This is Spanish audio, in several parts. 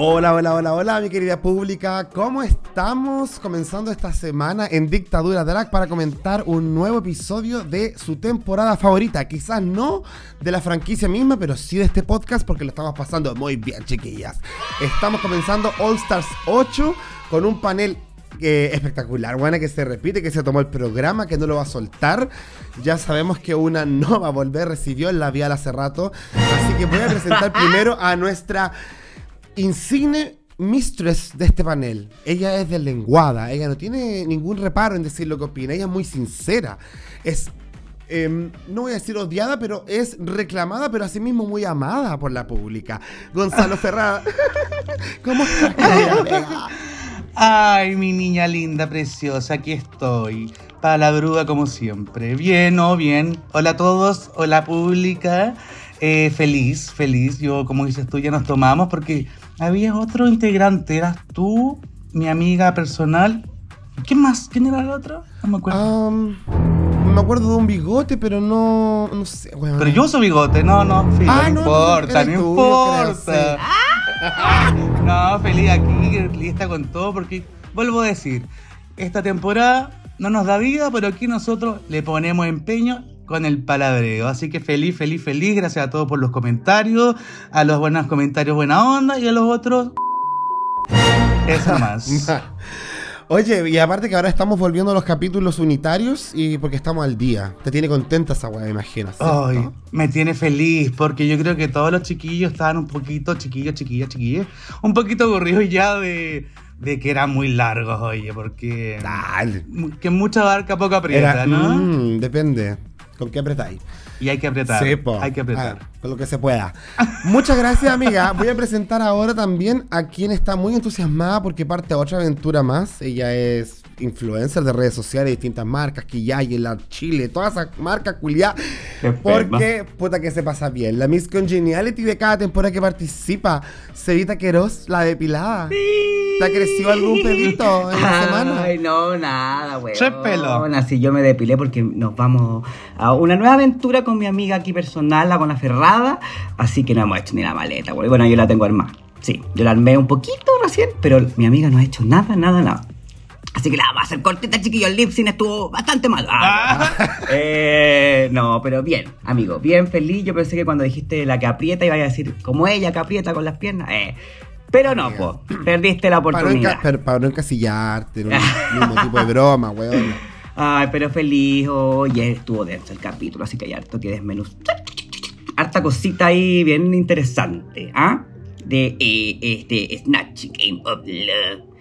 Hola, hola, hola, hola, mi querida pública. ¿Cómo estamos? Comenzando esta semana en Dictadura Drag para comentar un nuevo episodio de su temporada favorita. Quizás no de la franquicia misma, pero sí de este podcast porque lo estamos pasando muy bien, chiquillas. Estamos comenzando All Stars 8 con un panel eh, espectacular, buena que se repite, que se tomó el programa, que no lo va a soltar. Ya sabemos que una no va a volver, recibió el labial hace rato. Así que voy a presentar primero a nuestra insigne mistress de este panel. Ella es de lenguada, ella no tiene ningún reparo en decir lo que opina, ella es muy sincera. Es, em, no voy a decir odiada, pero es reclamada, pero asimismo muy amada por la pública. Gonzalo Ferrada. ¿Cómo estás, Ay, mi niña linda, preciosa, aquí estoy. Palabruda como siempre. Bien, o bien. Hola a todos, hola pública. Eh, feliz, feliz. Yo, como dices tú, ya nos tomamos porque había otro integrante, eras tú, mi amiga personal. ¿Quién más? ¿Quién era el otro? No me acuerdo. me acuerdo de un bigote, pero no, no sé, Pero yo uso bigote, no, no, ah, no, importa, no, importa. no, feliz aquí, lista con todo, porque vuelvo a decir, esta temporada no nos da vida, pero aquí nosotros le ponemos empeño con el palabreo. Así que feliz, feliz, feliz. Gracias a todos por los comentarios, a los buenos comentarios buena onda y a los otros... Eso más. Oye, y aparte que ahora estamos volviendo a los capítulos unitarios y porque estamos al día. Te tiene contenta esa weá, me imagino. Ay, me tiene feliz porque yo creo que todos los chiquillos estaban un poquito, chiquillos, chiquillas, chiquillas, un poquito aburridos ya de, de que eran muy largos, oye, porque... Dale. Que mucha barca, poco aprieta, ¿no? Mm, depende. ¿Con qué apretáis? Y hay que apretar. Sí, Hay que apretar. con lo que se pueda. Muchas gracias, amiga. Voy a presentar ahora también a quien está muy entusiasmada porque parte otra aventura más. Ella es influencer de redes sociales, distintas marcas, que ya hay en la Chile, todas esas marcas culiadas. Porque, puta que se pasa bien. La Miss Congeniality de cada temporada que participa, Cevita Queroz, la depilada. Sí. ¿Te ha crecido algún pedito en la semana? Ay, no, nada, güey. Tres pelos. Así yo me depilé porque nos vamos a una nueva aventura con mi amiga aquí personal, la con la ferrada. Así que no hemos hecho ni la maleta, güey. Bueno, yo la tengo armada. Sí, yo la armé un poquito recién, pero mi amiga no ha hecho nada, nada, nada. Así que la vamos a hacer cortita, chiquillo. El lip sync estuvo bastante mal. Ah, ah. eh, no, pero bien, amigo. Bien feliz. Yo pensé que cuando dijiste la que aprieta iba a decir como ella que aprieta con las piernas. Eh, pero no, po. Perdiste la oportunidad. Para no, encasillarte, no mismo tipo de broma, weón. Ay, pero feliz. Oye, estuvo denso el capítulo, así que hay harto que desmenuzar. Harta cosita ahí bien interesante, ¿ah? De eh, este Snatch Game of Love.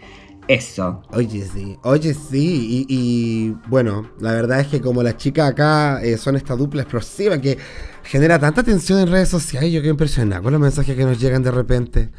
Eso. Oye, sí. Oye, sí. Y, bueno, la verdad es que como las chicas acá eh, son esta dupla explosiva que genera tanta tensión en redes sociales, yo quedo impresionado con los mensajes que nos llegan de repente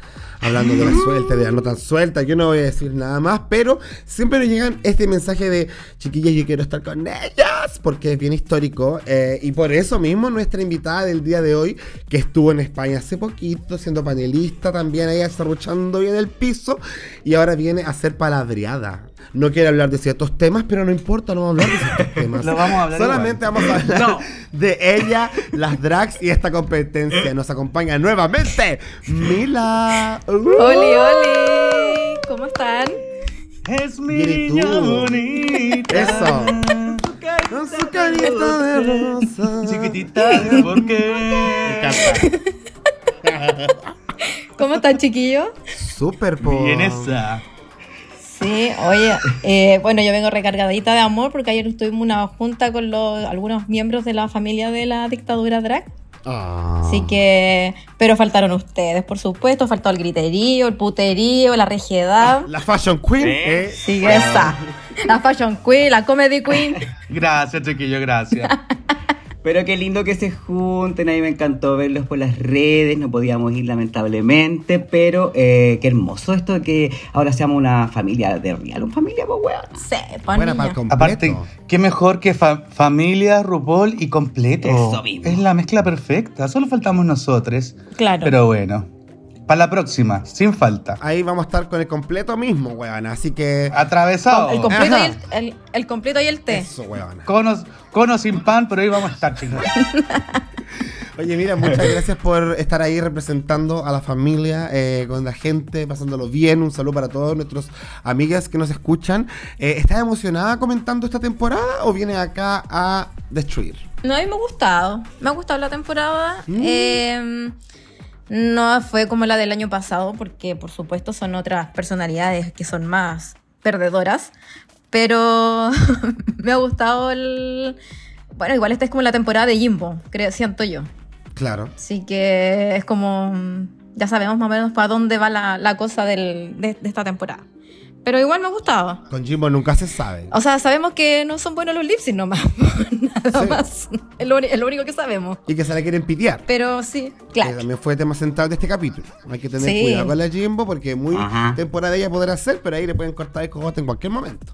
hablando de la suelta, de la no tan suelta. Yo no voy a decir nada más, pero siempre nos llegan este mensaje de chiquillas, yo quiero estar con ellas, porque es bien histórico. Eh, y por eso mismo, nuestra invitada del día de hoy, que estuvo en España hace poquito, siendo panelista también, ahí desarrollando bien el piso, y ahora viene a ser palabreada. No quiere hablar de ciertos temas, pero no importa, no vamos a hablar de ciertos temas. vamos a hablar Solamente vamos a hablar de ella, las drags y esta competencia. Nos acompaña nuevamente Mila. Uh. ¡Oli, oli! ¿Cómo están? Es mi niña bonita. Eso. Con su carita de rosa. Chiquitita, ¿por qué? Me encanta. ¿Cómo están, chiquillos? Súper, po. Bien esa. Sí, oye, eh, bueno, yo vengo recargadita de amor porque ayer estuvimos en una junta con los, algunos miembros de la familia de la dictadura drag. Ah. Así que, pero faltaron ustedes, por supuesto. Faltó el griterío, el puterío, la regiedad. La Fashion Queen. ¿eh? Sí, esa. La Fashion Queen, la Comedy Queen. Gracias, chiquillo, gracias. Pero qué lindo que se junten, a mí me encantó verlos por las redes, no podíamos ir lamentablemente, pero eh, qué hermoso esto de que ahora seamos una familia de real, una familia pues weón. Sí, pues, para completo. Aparte, qué mejor que fa- familia, RuPaul y completo. Eso mismo. Es la mezcla perfecta. Solo faltamos nosotros. Claro. Pero bueno, para la próxima, sin falta. Ahí vamos a estar con el completo mismo, weona. Así que. Atravesado. el, completo y el, el- el completo y el té. Eso, weona. Conos, conos sin pan, pero ahí vamos a estar, chicos. Oye, mira, muchas gracias por estar ahí representando a la familia, eh, con la gente, pasándolo bien. Un saludo para todos nuestros amigas que nos escuchan. Eh, ¿Estás emocionada comentando esta temporada o vienes acá a destruir? No, a mí me ha gustado. Me ha gustado la temporada. Mm. Eh, no fue como la del año pasado, porque por supuesto son otras personalidades que son más perdedoras. Pero me ha gustado el. Bueno, igual esta es como la temporada de Jimbo, creo, siento yo. Claro. Así que es como. Ya sabemos más o menos para dónde va la, la cosa del- de, de esta temporada. Pero igual me ha gustado. Con Jimbo nunca se sabe. O sea, sabemos que no son buenos los lipsyncs nomás. Nada Sí. más. Es lo, es lo único que sabemos. Y que se la quieren pitear. Pero sí, Que claro. también fue tema central de este capítulo. Hay que tener Sí. cuidado con la Jimbo porque muy Ajá. temporada ella podrá ser, pero ahí le pueden cortar el cogote en cualquier momento.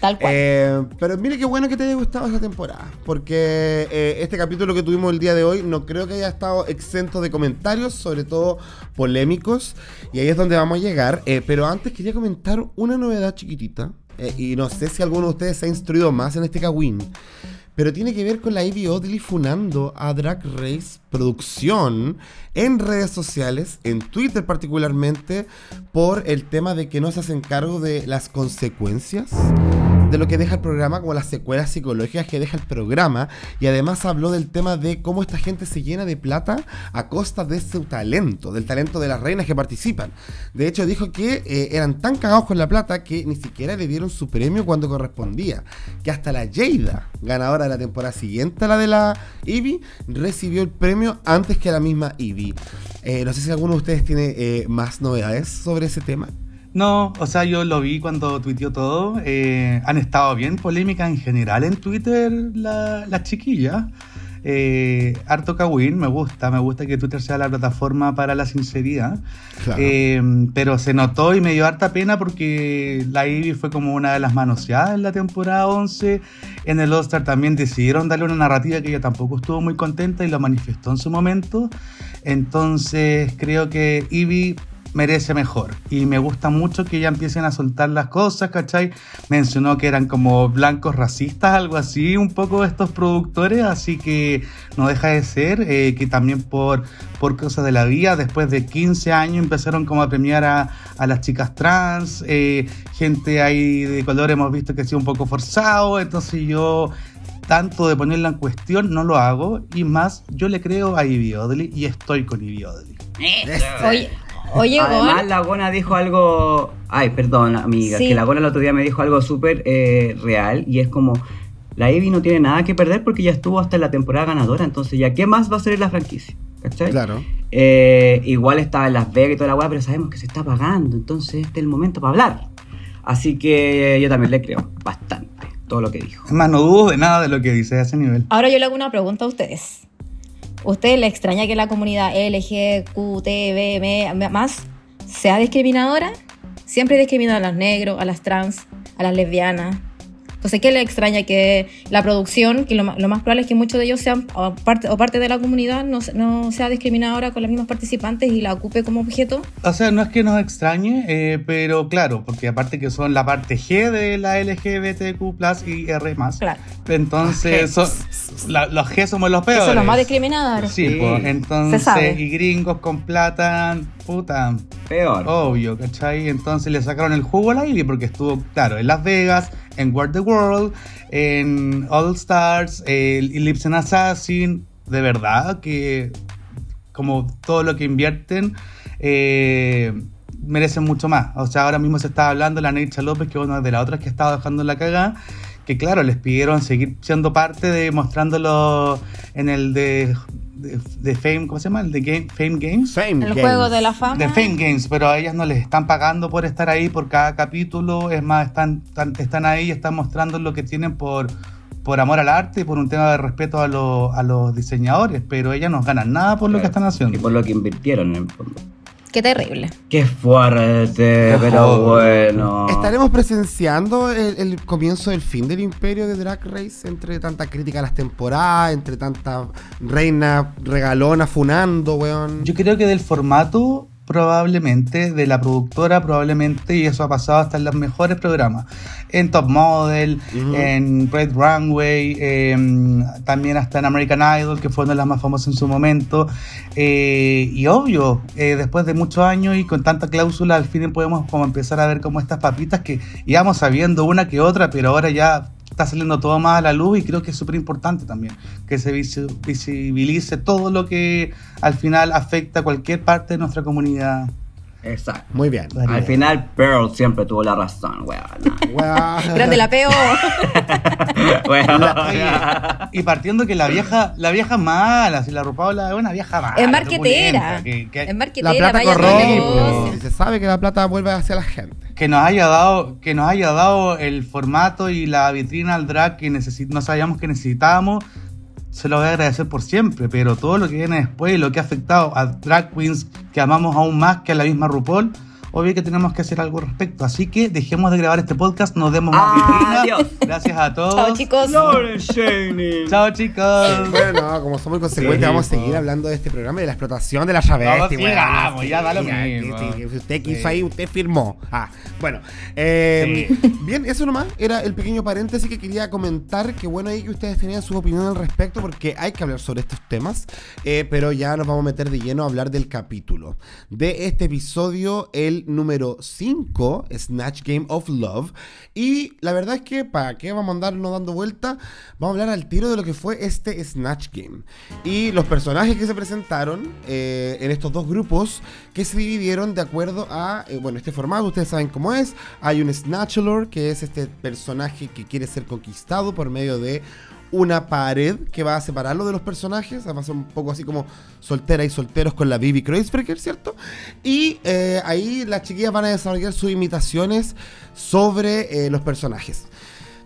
Tal cual. Eh, pero mire qué bueno que te haya gustado esta temporada. Porque eh, este capítulo que tuvimos el día de hoy no creo que haya estado exento de comentarios, sobre todo polémicos. Y ahí es donde vamos a llegar. Eh, pero antes quería comentar una novedad chiquitita. eh, y no sé si alguno de ustedes se ha instruido más en este Kawin. Pero tiene que ver con la Ivy Oddly funando a Drag Race Producción en redes sociales, en Twitter particularmente, por el tema de que no se hacen cargo de las consecuencias de lo que deja el programa, como las secuelas psicológicas que deja el programa. Y además habló del tema de cómo esta gente se llena de plata a costa de su talento, del talento de las reinas que participan. De hecho, dijo que eh, eran tan cagados con la plata que ni siquiera le dieron su premio cuando correspondía. Que hasta la Jada, ganadora de la temporada siguiente a la de la Ivy, recibió el premio antes que la misma Ivy. Eh, no sé si alguno de ustedes tiene eh, más novedades sobre ese tema. No, o sea, yo lo vi cuando tuiteó todo. eh, han estado bien polémicas en general en Twitter la- las chiquillas. Eh, harto Kawin, me gusta, me gusta que Twitter sea la plataforma para la sinceridad. Claro. Eh, pero se notó y me dio harta pena porque la Ivy fue como una de las manoseadas en la temporada 11. En el All-Star también decidieron darle una narrativa que ella tampoco estuvo muy contenta y lo manifestó en su momento. Entonces creo que Ivy merece mejor. Y me gusta mucho que ya empiecen a soltar las cosas, ¿cachai? Mencionó que eran como blancos racistas, algo así, un poco estos productores, así que no deja de ser, eh, que también por, por cosas de la vida, después de 15 años empezaron como a premiar a, a las chicas trans, eh, gente ahí de color hemos visto que ha sido un poco forzado, entonces yo tanto de ponerla en cuestión no lo hago y más yo le creo a Ivy Oddly y estoy con Ivy Oddly. Oye, oye, Además, Gon, la Gona dijo algo. Ay, perdón, amiga. Sí. Que la Gona el otro día me dijo algo súper eh, real. Y es como. La Ivy no tiene nada que perder porque ya estuvo hasta la temporada ganadora. Entonces, ¿ya qué más va a hacer en la franquicia? ¿Cachai? Claro. Eh, igual está en Las Vegas y toda la weá, pero sabemos que se está pagando. Entonces, este es el momento para hablar. Así que yo también le creo bastante todo lo que dijo. Es más, no dudo de nada de lo que dice a ese nivel. ahora yo le hago una pregunta a ustedes. ¿Ustedes le extraña que la comunidad LGQTB más sea discriminadora? Siempre discrimina a los negros, a las trans, a las lesbianas. Entonces, ¿qué le extraña que la producción, que lo, lo más probable es que muchos de ellos sean o parte, o parte de la comunidad, no, no sea discriminadora con las mismas participantes y la ocupe como objeto? O sea, no es que nos extrañe, eh, pero claro, porque aparte que son la parte G de la LGBTQ y R+. Claro. Entonces, son- la- los G somos los peores. son los más discriminadores. Sí, Sí. pues, Se entonces, sabe. y gringos con plata, puta, Peor. obvio, ¿cachai? Entonces le sacaron el jugo a la Ivy porque estuvo, claro, en Las Vegas, en World the World, en All Stars, el Ellipsen Assassin, de verdad que como todo lo que invierten eh, merecen mucho más. O sea, ahora mismo se está hablando la Neitza López, que es una de las otras que estaba dejando la cagada, que claro, les pidieron seguir siendo parte de mostrándolo en el de, de, de Fame, ¿cómo se llama? El de Game, Fame Games. Fame El Games. juego de la fama. De Fame Games, pero a ellas no les están pagando por estar ahí por cada capítulo. Es más, están, están, están ahí y están mostrando lo que tienen por, por amor al arte y por un tema de respeto a, a los diseñadores, pero ellas no ganan nada por lo que están haciendo. Y por lo que invirtieron en el fondo. Qué terrible. Qué fuerte, pero bueno. ¿Estaremos presenciando el, comienzo del fin del imperio de Drag Race entre tanta crítica a las temporadas, entre tanta reina regalona funando, weón? Yo creo que del formato probablemente, de la productora probablemente, y eso ha pasado hasta en los mejores programas. En Top Model, en Red Runway, em, también hasta en American Idol, que fue una de las más famosas en su momento. Eh, y obvio, eh, después de muchos años y con tanta cláusula, al fin podemos como empezar a ver como estas papitas que íbamos sabiendo una que otra, pero ahora ya está saliendo todo más a la luz y creo que es súper importante también que se visibilice todo lo que al final afecta a cualquier parte de nuestra comunidad. Exacto. Muy bien. Al final, Pearl siempre tuvo la razón, weón. Grande la peo. y partiendo que la vieja, la vieja mala, si la Rupaula es una vieja mala. Es marquetera. Es marquetera. La plata corrompe. Se sabe que la plata vuelve hacia la gente. Que nos haya dado, que nos haya dado el formato y la vitrina al drag que no sabíamos que necesitábamos se lo voy a agradecer por siempre, pero todo lo que viene después y lo que ha afectado a drag queens que amamos aún más que a la misma RuPaul, obvio que tenemos que hacer algo al respecto. Así que dejemos de grabar este podcast, nos demos más Adiós. Gracias a todos. Chao, chicos. Chao, chicos. bueno, como somos consecuentes, vamos a seguir hablando de este programa y de la explotación de la travesti. No, vamos, ya da lo mismo. usted quiso ahí, usted firmó. Ah, bueno. Eh, bien, eso nomás era el pequeño paréntesis que quería comentar. Que bueno ahí que ustedes tenían su opinión al respecto, porque hay que hablar sobre estos temas. Eh, pero ya nos vamos a meter de lleno a hablar del capítulo de este episodio, el número 5, Snatch Game of Love. Y la verdad es que, ¿para qué vamos a andarnos dando vuelta? Vamos a hablar al tiro de lo que fue este Snatch Game. Y los personajes que se presentaron eh, en estos dos grupos que se dividieron de acuerdo a, eh, bueno, este formato, ustedes saben cómo es. Hay un Snatchelor, que es este personaje que quiere ser conquistado por medio de una pared que va a separarlo de los personajes. Va a ser un poco así como soltera y solteros con la Bibi Kreuzberger, ¿cierto? Y eh, ahí las chiquillas van a desarrollar sus imitaciones sobre eh, los personajes.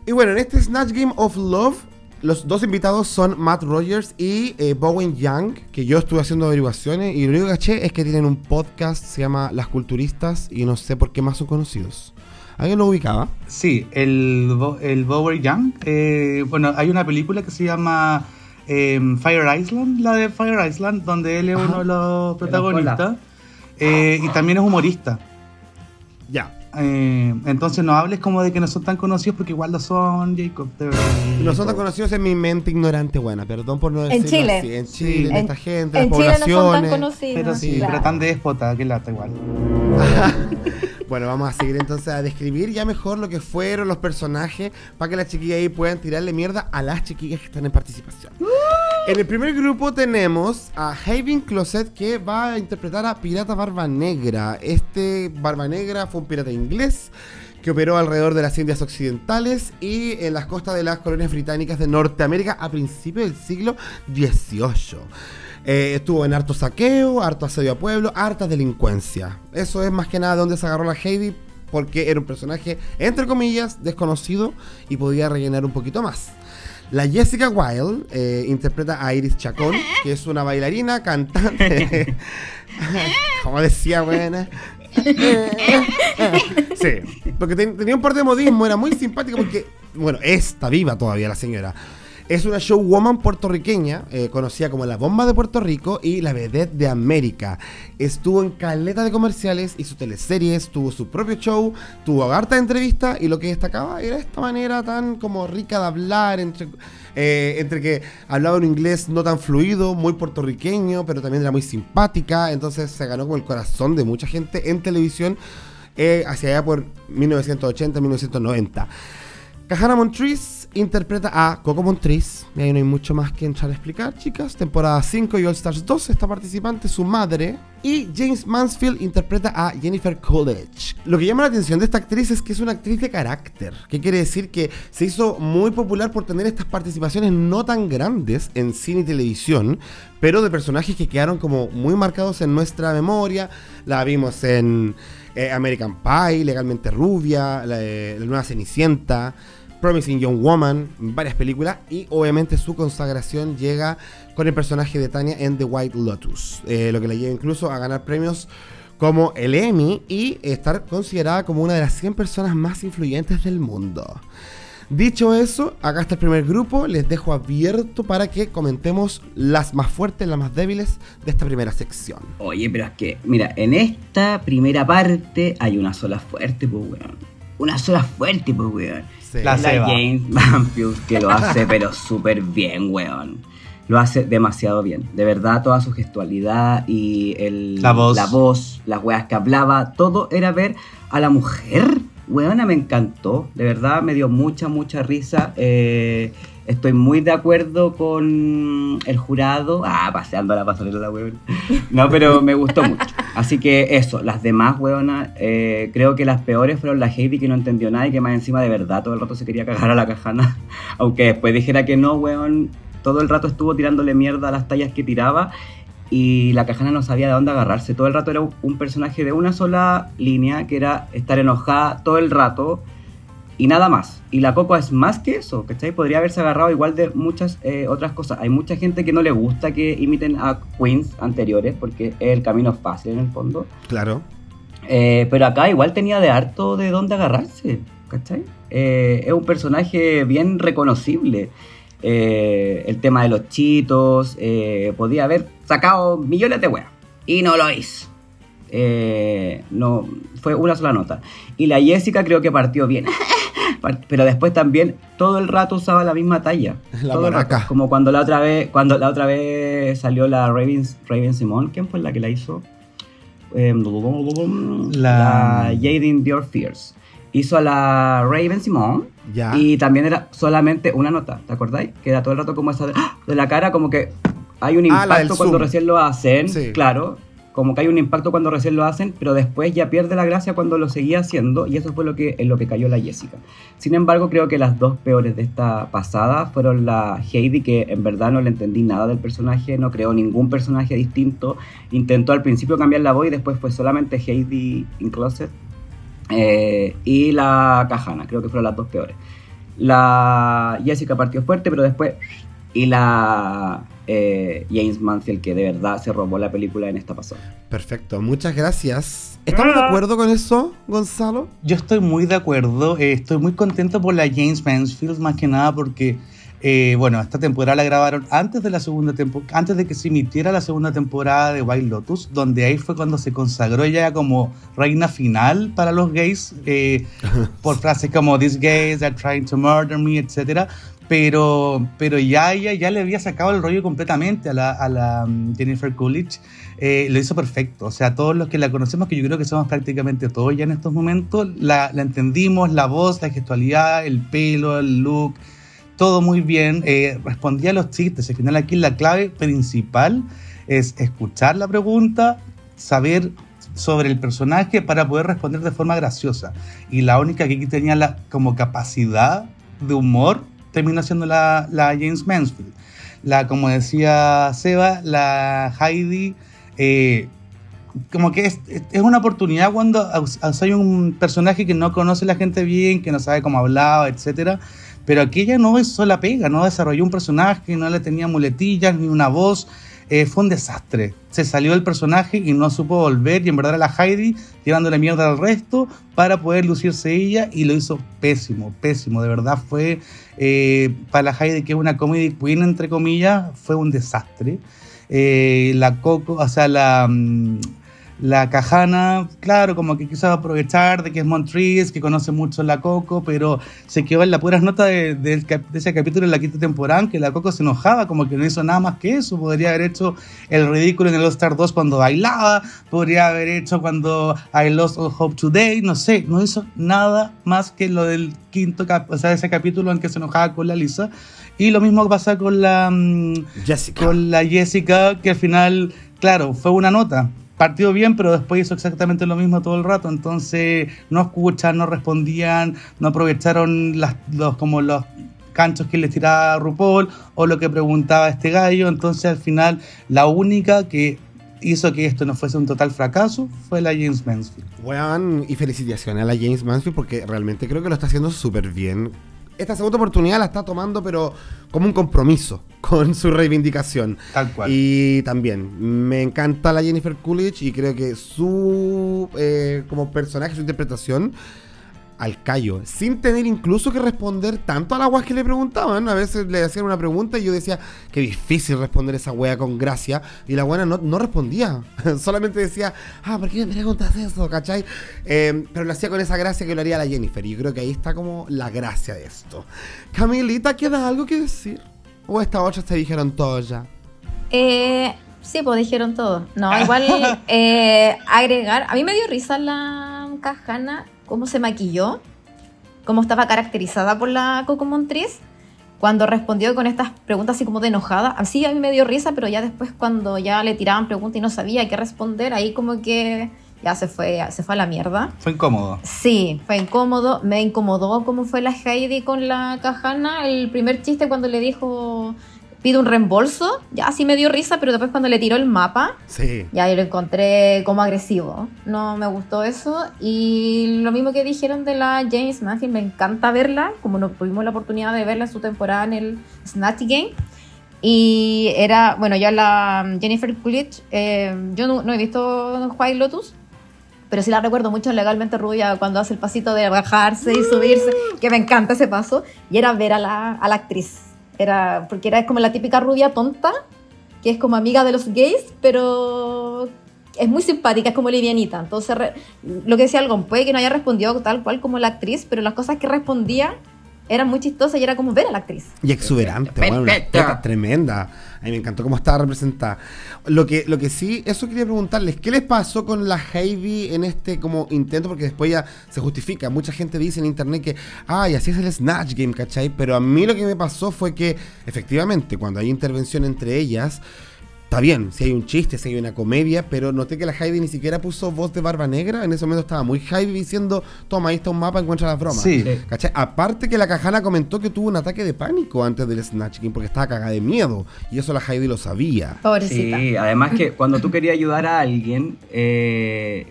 Y bueno, en este Snatch Game of Love, los dos invitados son Matt Rogers y eh, Bowen Young, que yo estuve haciendo averiguaciones y lo único que caché es que tienen un podcast, se llama Las Culturistas, y no sé por qué más son conocidos. ¿Alguien lo ubicaba? Sí, el, el Bower Young. Eh, bueno, hay una película que se llama em, Fire Island, la de Fire Island, donde él es uno de los protagonistas. Eh, y también es humorista. Ya. Eh, entonces no hables como de que no son tan conocidos porque igual lo son, Jacob. No son tan conocidos en mi mente ignorante buena, perdón por no decirlo en Chile. así. En Chile, en, esta gente, en Chile no son tan conocidos. Pero sí, pero tan déspota, que lata igual. bueno, vamos a seguir entonces a describir ya mejor lo que fueron los personajes para que las chiquillas ahí puedan tirarle mierda a las chiquillas que están en participación. En el primer grupo tenemos a Haven Closet que va a interpretar a Pirata Barba Negra. Este Barba Negra fue un pirata inglés que operó alrededor de las Indias Occidentales y en las costas de las colonias británicas de Norteamérica a principios del siglo XVIII. Eh, estuvo en harto saqueo, harto asedio a pueblo, harta delincuencia. Eso es más que nada de donde se agarró la Heidi porque era un personaje, entre comillas, desconocido y podía rellenar un poquito más. La Jessica Wilde eh, interpreta a Iris Chacón, que es una bailarina, cantante. Como decía, buena. sí, porque tenía un par de modismo, era muy simpática porque, bueno, está viva todavía la señora. Es una showwoman puertorriqueña, eh, conocida como la bomba de Puerto Rico y la vedette de América. Estuvo en caleta de comerciales, hizo teleseries, tuvo su propio show, tuvo harta de entrevistas y lo que destacaba era esta manera tan como rica de hablar, entre, eh, entre que hablaba un inglés no tan fluido, muy puertorriqueño, pero también era muy simpática, entonces se ganó con el corazón de mucha gente en televisión eh, hacia allá por 1980-1990. Cajana Montrese interpreta a Coco Montrese. Y ahí no hay mucho más que entrar a explicar, chicas. Temporada 5 y All Stars 2 está participante, su madre. Y James Mansfield interpreta a Jennifer Coolidge. Lo que llama la atención de esta actriz es que es una actriz de carácter. ¿Qué quiere decir? Que se hizo muy popular por tener estas participaciones no tan grandes en cine y televisión, pero de personajes que quedaron como muy marcados en nuestra memoria. La vimos en eh, American Pie, Legalmente Rubia, la, eh, la Nueva Cenicienta Promising Young Woman, varias películas, y obviamente su consagración llega con el personaje de Tania en The White Lotus, eh, lo que le lleva incluso a ganar premios como el Emmy y estar considerada como una de las 100 personas más influyentes del mundo. Dicho eso, acá está el primer grupo, les dejo abierto para que comentemos las más fuertes, las más débiles de esta primera sección. Oye, pero es que, mira, en esta primera parte hay una sola fuerte, pues, weón. Una sola fuerte, pues, weón. La, James Manfield, que lo hace, pero súper bien, weón. Lo hace demasiado bien. De verdad, toda su gestualidad y el, la voz, la voz las weas que hablaba, todo era ver a la mujer Weona, me encantó. De verdad, me dio mucha, mucha risa. Eh, estoy muy de acuerdo con el jurado. Ah, paseando la pasarela la weona. No, pero me gustó mucho. Así que eso, las demás weona, eh, creo que las peores fueron la Heidi que no entendió nada y que más encima de verdad todo el rato se quería cagar a la cajana. Aunque después dijera que no, weón. Todo el rato estuvo tirándole mierda a las tallas que tiraba y la cajana no sabía de dónde agarrarse. Todo el rato era un personaje de una sola línea, que era estar enojada todo el rato y nada más. Y la Coco es más que eso, ¿cachai? Podría haberse agarrado igual de muchas eh, otras cosas. Hay mucha gente que no le gusta que imiten a queens anteriores, porque es el camino fácil en el fondo. Claro. Eh, pero acá igual tenía de harto de dónde agarrarse, ¿cachai? Eh, es un personaje bien reconocible. Eh, el tema de los chitos, podía haber sacado millones de weas. Y no lo hizo. Eh, no, fue una sola nota. Y la Jessica creo que partió bien. Pero después también todo el rato usaba la misma talla. La como cuando la otra vez, cuando la otra vez salió la Raven, Raven Simone, ¿quién fue la que la hizo? Em, la, la Jaden Dior Fierce. Hizo a la Raven Simone y también era solamente una nota, ¿te acordáis? Que era todo el rato como esa de, la cara, como que hay un ah, impacto cuando recién lo hacen, claro, como que hay un impacto cuando recién lo hacen, pero después ya pierde la gracia cuando lo seguía haciendo y eso fue lo que, en lo que cayó la Jessica. Sin embargo, creo que las dos peores de esta pasada fueron la Heidi, que en verdad no le entendí nada del personaje, no creó ningún personaje distinto, intentó al principio cambiar la voz y después fue solamente Heidi in Closet eh, y la Cajana, creo que fueron las dos peores. La Jessica partió fuerte, pero después. Y la eh, James Mansfield, que de verdad se robó la película en esta pasada. Perfecto, muchas gracias. ¿Estamos de ah. acuerdo con eso, Gonzalo? Yo estoy muy de acuerdo. Eh, estoy muy contento por la James Mansfield, más que nada porque eh, bueno, esta temporada la grabaron antes de la segunda temporada, antes de que se emitiera la segunda temporada de Wild Lotus, donde ahí fue cuando se consagró ella como reina final para los gays, eh, por frases como These gays are trying to murder me, etc. Pero, pero ya ella ya le había sacado el rollo completamente a la, um, Jennifer Coolidge. Eh, lo hizo perfecto. O sea, todos los que la conocemos, que yo creo que somos prácticamente todos ya en estos momentos, la, la entendimos, la voz, la gestualidad, el pelo, el look todo muy bien, eh, respondía a los chistes. Al final aquí la clave principal es escuchar la pregunta, saber sobre el personaje para poder responder de forma graciosa. Y la única que aquí tenía la, como capacidad de humor termina siendo la, James Mansfield. La, como decía Seba, la Heidi, eh, como que es, es, una oportunidad cuando hay un personaje que no conoce a la gente bien, que no sabe cómo hablaba, etcétera pero aquella no es sola pega, no desarrolló un personaje, no le tenía muletillas ni una voz. Eh, fue un desastre. Se salió el personaje y no supo volver y en verdad era la Heidi llevándole mierda al resto para poder lucirse ella y lo hizo pésimo, pésimo. De verdad fue eh, para la Heidi que es una comedy queen entre comillas, fue un desastre. Eh, la Coco, o sea, la... La Cajana, claro, como que quiso aprovechar de que es Montrese, que conoce mucho la Coco, pero se quedó en la pura nota de, ese capítulo en la quinta temporada, que la Coco se enojaba, como que no hizo nada más que eso. Podría haber hecho el ridículo en el All Star 2 cuando bailaba, podría haber hecho cuando I Lost All Hope Today, no sé, no hizo nada más que lo del quinto, o sea, ese capítulo en que se enojaba con la Lisa. Y lo mismo pasa con la, mm, con la Jessica, que al final, claro, fue una nota partió bien, pero después hizo exactamente lo mismo todo el rato. Entonces no escuchan, no respondían, no aprovecharon las, los, como los canchos que les tiraba RuPaul o lo que preguntaba este gallo. Entonces al final la única que hizo que esto no fuese un total fracaso fue la James Mansfield. Bueno, y felicitaciones a la James Mansfield porque realmente creo que lo está haciendo súper bien esta segunda oportunidad la está tomando, pero como un compromiso con su reivindicación. Tal cual. Y también me encanta la Jennifer Coolidge y creo que su eh, como personaje, su interpretación al callo, sin tener incluso que responder tanto a las weas que le preguntaban. A veces le hacían una pregunta y yo decía, qué difícil responder esa wea con gracia. Y la buena no, respondía, solamente decía, ah, ¿por qué me preguntas eso? ¿cachai? Eh, pero lo hacía con esa gracia que lo haría la Jennifer. Y yo creo que ahí está como la gracia de esto. Camilita, ¿queda algo que decir? ¿O estas otras te dijeron todo ya? Eh, sí, pues dijeron todo. No, igual eh, agregar. A mí me dio risa la cajana cómo se maquilló, cómo estaba caracterizada por la Coco Montriz, cuando respondió con estas preguntas así como de enojada. Así a mí me dio risa, pero ya después cuando ya le tiraban preguntas y no sabía qué responder, ahí como que ya se fue, se fue a la mierda. Fue incómodo. Sí, fue incómodo. Me incomodó cómo fue la Heidi con la Cajana. El primer chiste cuando le dijo pide un reembolso, ya sí me dio risa, pero después cuando le tiró el mapa, sí. ya yo lo encontré como agresivo. No me gustó eso. Y lo mismo que dijeron de la James Matthew, me encanta verla, como no tuvimos la oportunidad de verla en su temporada en el Snatch Game. Y era, bueno, ya la Jennifer Coolidge, eh, yo no, he visto White Lotus, pero sí la recuerdo mucho legalmente rubia cuando hace el pasito de bajarse y subirse, que me encanta ese paso, y era ver a la, a la actriz era, porque era como la típica rubia tonta, que es como amiga de los gays, pero es muy simpática, es como livianita. Entonces, lo que decía algo, puede que no haya respondido tal cual como la actriz, pero las cosas que respondía eran muy chistosas y era como ver a la actriz. Y exuberante, bueno, una tremenda. A mí me encantó cómo estaba representada. Lo que, lo que sí, eso quería preguntarles, ¿qué les pasó con la Heidi en este como intento? Porque después ya se justifica. Mucha gente dice en internet que, ay, así es el Snatch Game, ¿cachai? Pero a mí lo que me pasó fue que, efectivamente, cuando hay intervención entre ellas, Está bien, si hay un chiste, si hay una comedia, pero noté que la Heidi ni siquiera puso voz de barba negra. En ese momento estaba muy Heidi diciendo, toma, ahí está un mapa, encuentra las bromas. Sí. ¿Cachai? Aparte que la cajana comentó que tuvo un ataque de pánico antes del Snatch Game porque estaba cagada de miedo. Y eso la Heidi lo sabía. Pobrecita. Sí, además que cuando tú querías ayudar a alguien, eh,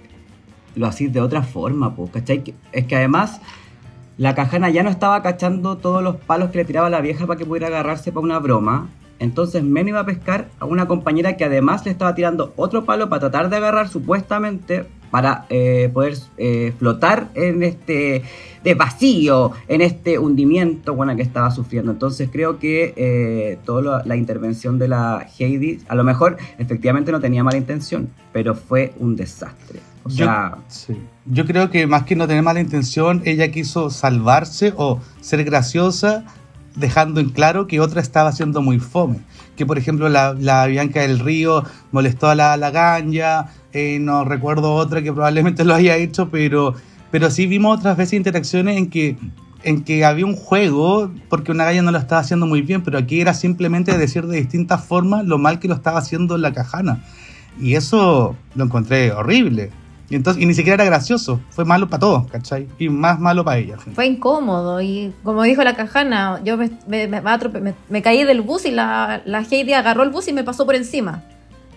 lo hacís de otra forma, pues, ¿cachai? Es que además la cajana ya no estaba cachando todos los palos que le tiraba la vieja para que pudiera agarrarse para una broma entonces Men iba a pescar a una compañera que además le estaba tirando otro palo para tratar de agarrar supuestamente para eh, poder eh, flotar en este de vacío, en este hundimiento bueno, que estaba sufriendo. Entonces creo que eh, toda la intervención de la Heidi, a lo mejor efectivamente no tenía mala intención, pero fue un desastre. O sea, yo creo que más que no tener mala intención, ella quiso salvarse o ser graciosa dejando en claro que otra estaba siendo muy fome. Que por ejemplo la, Bianca del Río molestó a la, la Ganja, eh, no recuerdo otra que probablemente lo haya hecho, pero, pero sí vimos otras veces interacciones en que, en que había un juego, porque una galla no lo estaba haciendo muy bien, pero aquí era simplemente decir de distintas formas lo mal que lo estaba haciendo la cajana. Y eso lo encontré horrible. Y, entonces, y ni siquiera era gracioso, fue malo para todos, ¿cachai? Y más malo para ella. Fue incómodo y como dijo la cajana, yo me, me, caí del bus y la, la, Heidi agarró el bus y me pasó por encima.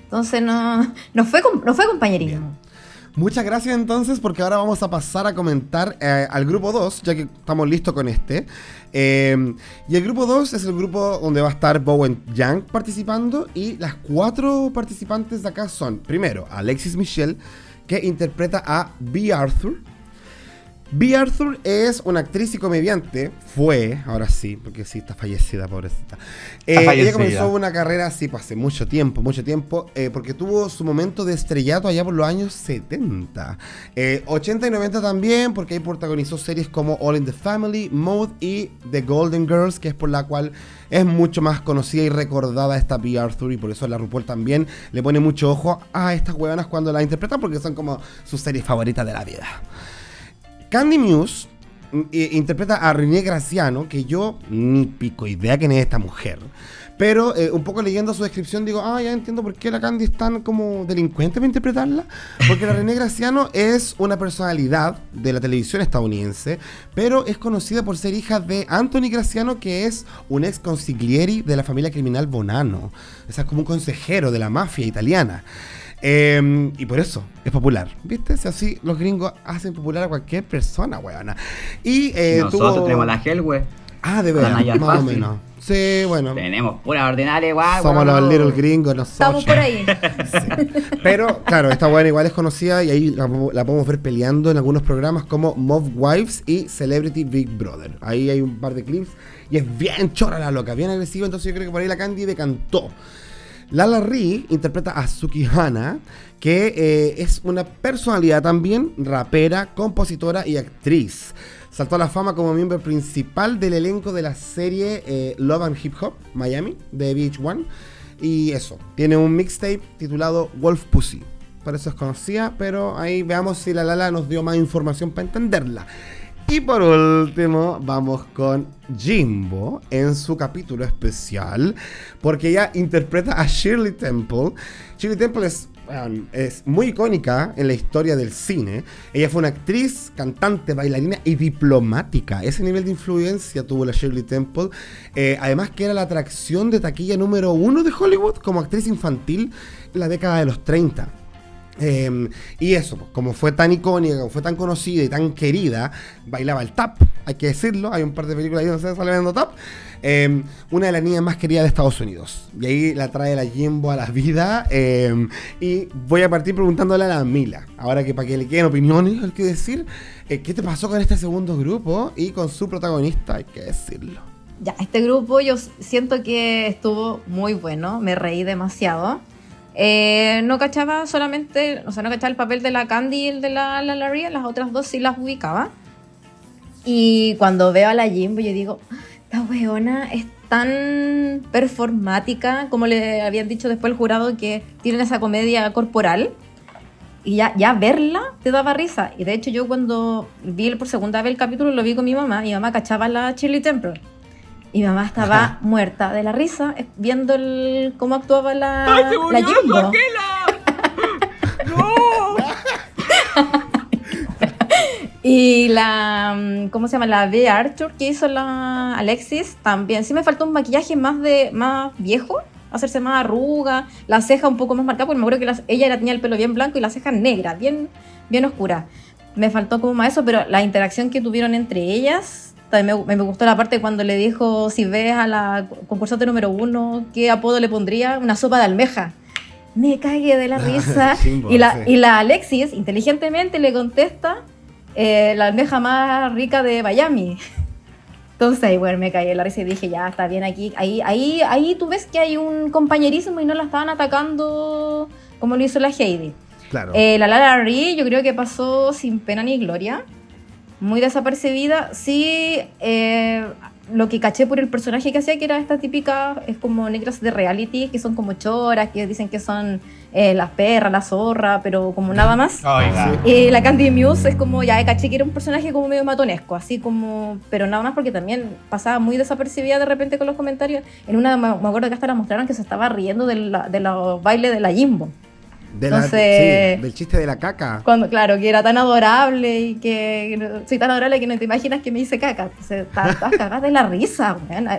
Entonces no, no, fue, no fue compañerismo. Muchas gracias entonces porque ahora vamos a pasar a comentar eh, al grupo 2, ya que estamos listos con este. Eh, y el grupo 2 es el grupo donde va a estar Bowen Young participando y las cuatro participantes de acá son, primero, Alexis Michelle, que interpreta a B. Arthur. B. Arthur es una actriz y comediante. Fue, ahora sí, porque sí, está fallecida, pobrecita. Eh, ella comenzó una carrera así pues, hace mucho tiempo, mucho tiempo, eh, porque tuvo su momento de estrellato allá por los años 70. 80 eh, y 90 también, porque ahí protagonizó series como All in the Family, Mode y The Golden Girls, que es por la cual es mucho más conocida y recordada esta B. Arthur y por eso la RuPaul también le pone mucho ojo a estas huevanas cuando la interpretan porque son como sus series favoritas de la vida. Candy Muse mm, interpreta a René Graciano, que yo ni pico idea quién es esta mujer. Pero eh, un poco leyendo su descripción digo, ah, ya entiendo por qué la Candy es tan como delincuente para interpretarla. Porque la René Graciano es una personalidad de la televisión estadounidense, pero es conocida por ser hija de Anthony Graciano, que es un ex consiglieri de la familia criminal Bonano. O sea, es como un consejero de la mafia italiana. Em, y por eso es popular. ¿Viste? Si así los gringos hacen popular a cualquier persona, weona. Y eh, nosotros tenemos la gel, Ah, de verdad, más o menos. Sí, bueno. Tenemos pura ordinaria igual. Somos los little gringos nosotros. Estamos por ahí. Pero, claro, esta buena igual es conocida y ahí la, podemos ver peleando en algunos programas como Mob Wives y Celebrity Big Brother. Ahí hay un par de clips y es bien chora la loca, bien agresiva, entonces yo creo que por ahí la Candy decantó. Lala Ri interpreta a Suki Hana, que eh, es una personalidad también, rapera, compositora y actriz. Saltó a la fama como miembro principal del elenco de la serie eh, Love and Hip Hop Miami de VH1. Y eso, tiene un mixtape titulado Wolf Pussy. Por eso es conocida, pero ahí veamos si la Lala nos dio más información para entenderla. Y por último, vamos con Jimbo en su capítulo especial, porque ella interpreta a Shirley Temple. Shirley Temple es es muy icónica en la historia del cine. Ella fue una actriz, cantante, bailarina y diplomática. Ese nivel de influencia tuvo la Shirley Temple. Eh, además que era la atracción de taquilla número uno de Hollywood como actriz infantil en la década de los 30. Em, y eso, pues, como fue tan icónica, como fue tan conocida y tan querida, bailaba el tap, hay que decirlo. Hay un par de películas ahí donde se sale bailando tap. Em, una de las niñas más queridas de Estados Unidos. Y ahí la trae la Jimbo a la vida. Em, y voy a partir preguntándole a la Mila, ahora que para que le queden opiniones, hay que decir, eh, ¿qué te pasó con este segundo grupo y con su protagonista? Hay que decirlo. Ya, este grupo yo siento que estuvo muy bueno, me reí demasiado. Eh, no cachaba solamente, o sea, no cachaba el papel de la Candy y el de la, la las otras dos sí las ubicaba. Y cuando veo a la Jimbo, yo digo, esta weona es tan performática, como le habían dicho después el jurado, que tienen esa comedia corporal. Y ya, ya verla te daba risa. Y de hecho, yo cuando vi por segunda vez el capítulo, lo vi con mi mamá. Mi mamá cachaba la Shirley Temple. Y mi mamá estaba muerta de la risa viendo el, cómo actuaba la, ¡Ay, se la Jumbo. ¡No! y la, mm, ¿cómo se llama? La B. Arthur que hizo la Alexis también. Sí me faltó un maquillaje más de más viejo, hacerse más arruga, la ceja un poco más marcada, porque me acuerdo que ella tenía el pelo bien blanco y la ceja negra, bien, bien oscura. Me faltó como más eso, pero la interacción que tuvieron entre ellas me, me, gustó la parte cuando le dijo, si ves a la concursante número uno, ¿qué apodo le pondría? Una sopa de almeja. Me cagué de la risa. y, la, y la Alexis, inteligentemente, le contesta, eh, la almeja más rica de Miami. Entonces, bueno, me caí de la risa y dije, ya, está bien aquí. Ahí, ahí, ahí tú ves que hay un compañerismo y no la estaban atacando como lo hizo la Heidi. Claro. Eh, la Lara Ri, yo creo que pasó sin pena ni gloria muy desapercibida. Sí, eh, lo que caché por el personaje que hacía, que era esta típica, es como negras de reality, que son como choras, que dicen que son eh, las perras, la zorra, pero como nada más. Y la Candy Muse es como, ya caché que era un personaje como medio matonesco, así como, pero nada más porque también pasaba muy desapercibida de repente con los comentarios. En una, me acuerdo que hasta la mostraron que se estaba riendo de, la, de los bailes de la Jimbo. Del chiste de la caca. Cuando, claro, que era tan adorable y que soy tan adorable que no te imaginas que me hice caca. Entonces, estás cagada de la risa.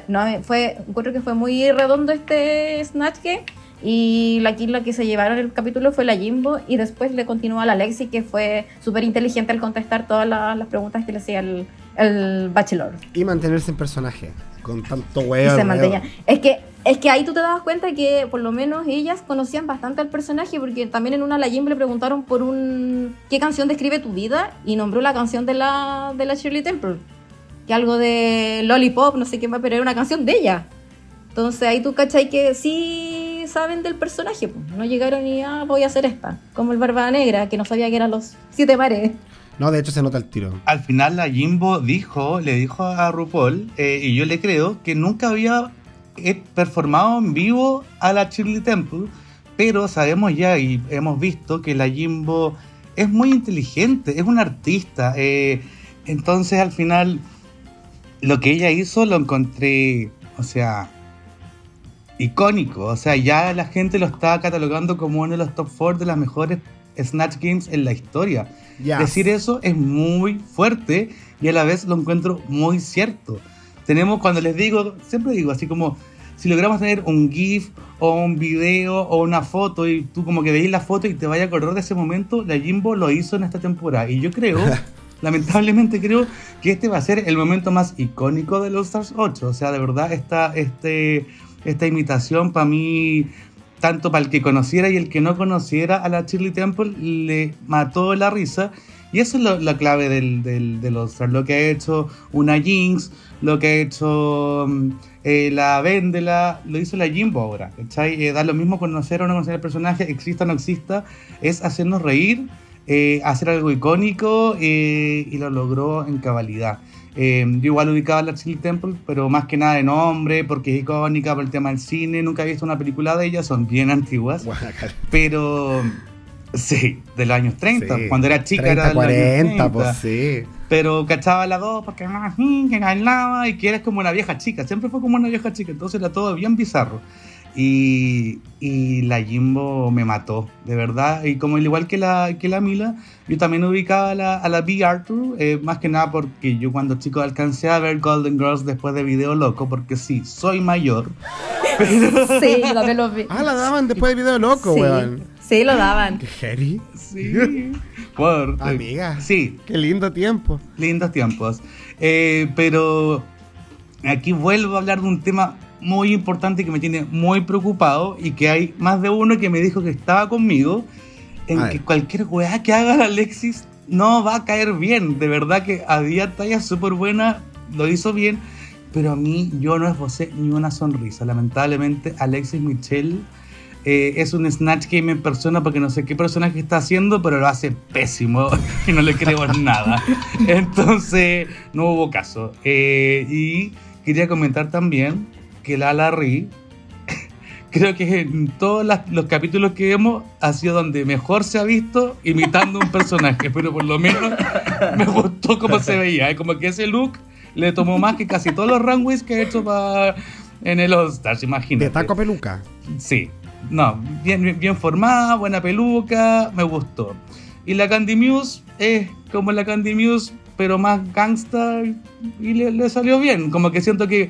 No, fue, encuentro que fue muy redondo este Snatch Game. Y la, la que se llevaron el capítulo fue la Jimbo y después le continuó a la Lexi que fue súper inteligente al contestar todas las, preguntas que le hacía el, el Bachelor. Y mantenerse en personaje con tanto huevo. se mantenía. Es que es que ahí tú te dabas cuenta que por lo menos ellas conocían bastante al personaje, porque también en una la Jim le preguntaron por un qué canción describe tu vida y nombró la canción de la, de la Shirley Temple. Que algo de Lollipop, no sé qué más, pero era una canción de ella. Entonces ahí tú cachai que sí saben del personaje, pues. no llegaron y ah, voy a hacer esta, como el Barba Negra, que no sabía que eran los siete mares. No, de hecho se nota el tiro. Al final la Jimbo dijo, le dijo a RuPaul, eh, y yo le creo, que nunca había he performado en vivo a la Shirley Temple, pero sabemos ya y hemos visto que la Jimbo es muy inteligente, es una artista. Eh, entonces al final lo que ella hizo lo encontré, o sea, icónico. O sea, ya la gente lo está catalogando como uno de los top 4 de las mejores Snatch Games en la historia. Decir eso es muy fuerte y a la vez lo encuentro muy cierto tenemos, cuando les digo, siempre digo, así como, si logramos tener un GIF o un video o una foto y tú como que veis la foto y te vayas a acordar de ese momento, la Jimbo lo hizo en esta temporada. Y yo creo, lamentablemente creo que este va a ser el momento más icónico de los Stars 8. O sea, de verdad, esta, este, esta imitación para mí, tanto para el que conociera y el que no conociera a la Shirley Temple, le mató la risa. Y eso es la clave del, del. Lo que ha hecho una Jinx, lo que ha hecho mm, eh, la Vendela, lo hizo la Jimbo ahora. Eh, da lo mismo conocer o no conocer el personaje, exista o no exista, es hacernos reír eh, hacer algo icónico eh, y lo logró en cabalidad. Eh, yo igual ubicaba la Chili Temple, pero más que nada de nombre, porque es icónica por el tema del cine. Nunca he visto una película de ella, son bien antiguas. pero sí, de los años 30. Cuando era chica era de 40, pues sí. Pero cachaba la voz porque que bailaba y que eres como una vieja chica. Siempre fue como una vieja chica, entonces era todo bien bizarro. Y, y, la Jimbo me mató, de verdad. Y como igual que la, que la Mila, yo también ubicaba a la, a la B. Arthur, eh, más que nada porque yo cuando chico alcancé a ver Golden Girls después de Video Loco, porque sí, soy mayor. Sí, también lo vi. Ah, la daban después de Video Loco, sí. weón. Sí, lo daban. ¿Qué Jerry? Sí. Por, Amiga. Sí. Qué lindo tiempo. Lindos tiempos. Eh, pero aquí vuelvo a hablar de un tema muy importante que me tiene muy preocupado y que hay más de uno que me dijo que estaba conmigo en que cualquier weá que haga Alexis no va a caer bien. De verdad que había talla súper buena, lo hizo bien, pero a mí yo no esbocé ni una sonrisa. Lamentablemente Alexis Michel eh, es un Snatch Game en persona porque no sé qué personaje está haciendo, pero lo hace pésimo y no le creo nada. Entonces no hubo caso. Eh, y quería comentar también que la Larry, creo que en todos los capítulos que vemos ha sido donde mejor se ha visto imitando un personaje, pero por lo menos me gustó cómo se veía, ¿eh? como que ese look le tomó más que casi todos los runways que ha hecho para en el All Stars, imagínate. De taco peluca. Sí, no, bien, bien formada, buena peluca, me gustó. Y la Candy Muse es como la Candy Muse, pero más gangsta y le, le salió bien. Como que siento que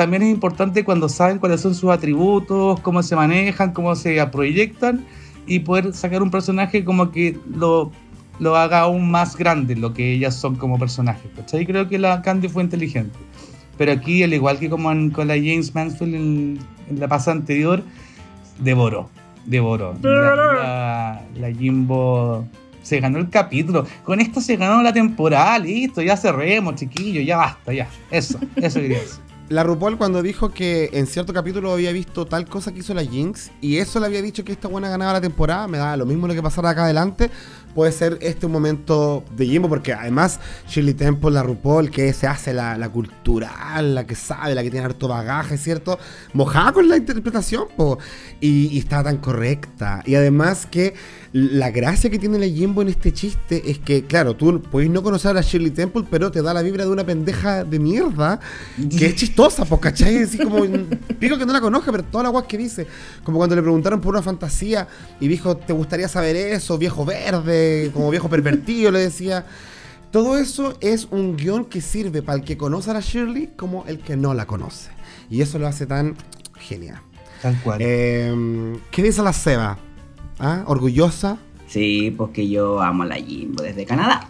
también es importante cuando saben cuáles son sus atributos, cómo se manejan, cómo se proyectan y poder sacar un personaje como que lo, lo haga aún más grande lo que ellas son como personajes. ¿cachai? Creo que la Candy fue inteligente. Pero aquí, al igual que como con la James Mansfield en, la pasada anterior, devoró. Devoró. La, la, Jimbo se ganó el capítulo. Con esto se ganó la temporada, listo, ya cerremos, chiquillos, ya basta, ya. Eso, eso quería decir la RuPaul cuando dijo que en cierto capítulo había visto tal cosa que hizo la Jinx y eso le había dicho que esta buena ganaba la temporada, me da lo mismo lo que pasara acá adelante, puede ser este un momento de Jimbo porque además Shirley Temple, la RuPaul, que se hace la, cultural, la que sabe, la que tiene harto bagaje, ¿cierto? Mojada con la interpretación, po, y, y está tan correcta. Y además que la gracia que tiene la Jimbo en este chiste es que, claro, tú podés no conocer a Shirley Temple, pero te da la vibra de una pendeja de mierda que es chistosa, pues, ¿cachai? Así como, digo que no la conozca, pero toda la guas que dice. Como cuando le preguntaron por una fantasía y dijo, ¿te gustaría saber eso? Viejo verde, como viejo pervertido, le decía. Todo eso es un guion que sirve para el que conoce a la Shirley como el que no la conoce. Y eso lo hace tan genial. Tal cual. Eh, ¿Qué dice la Seba? ¿Ah? ¿Orgullosa? Sí, porque yo amo a la Jimbo desde Canadá,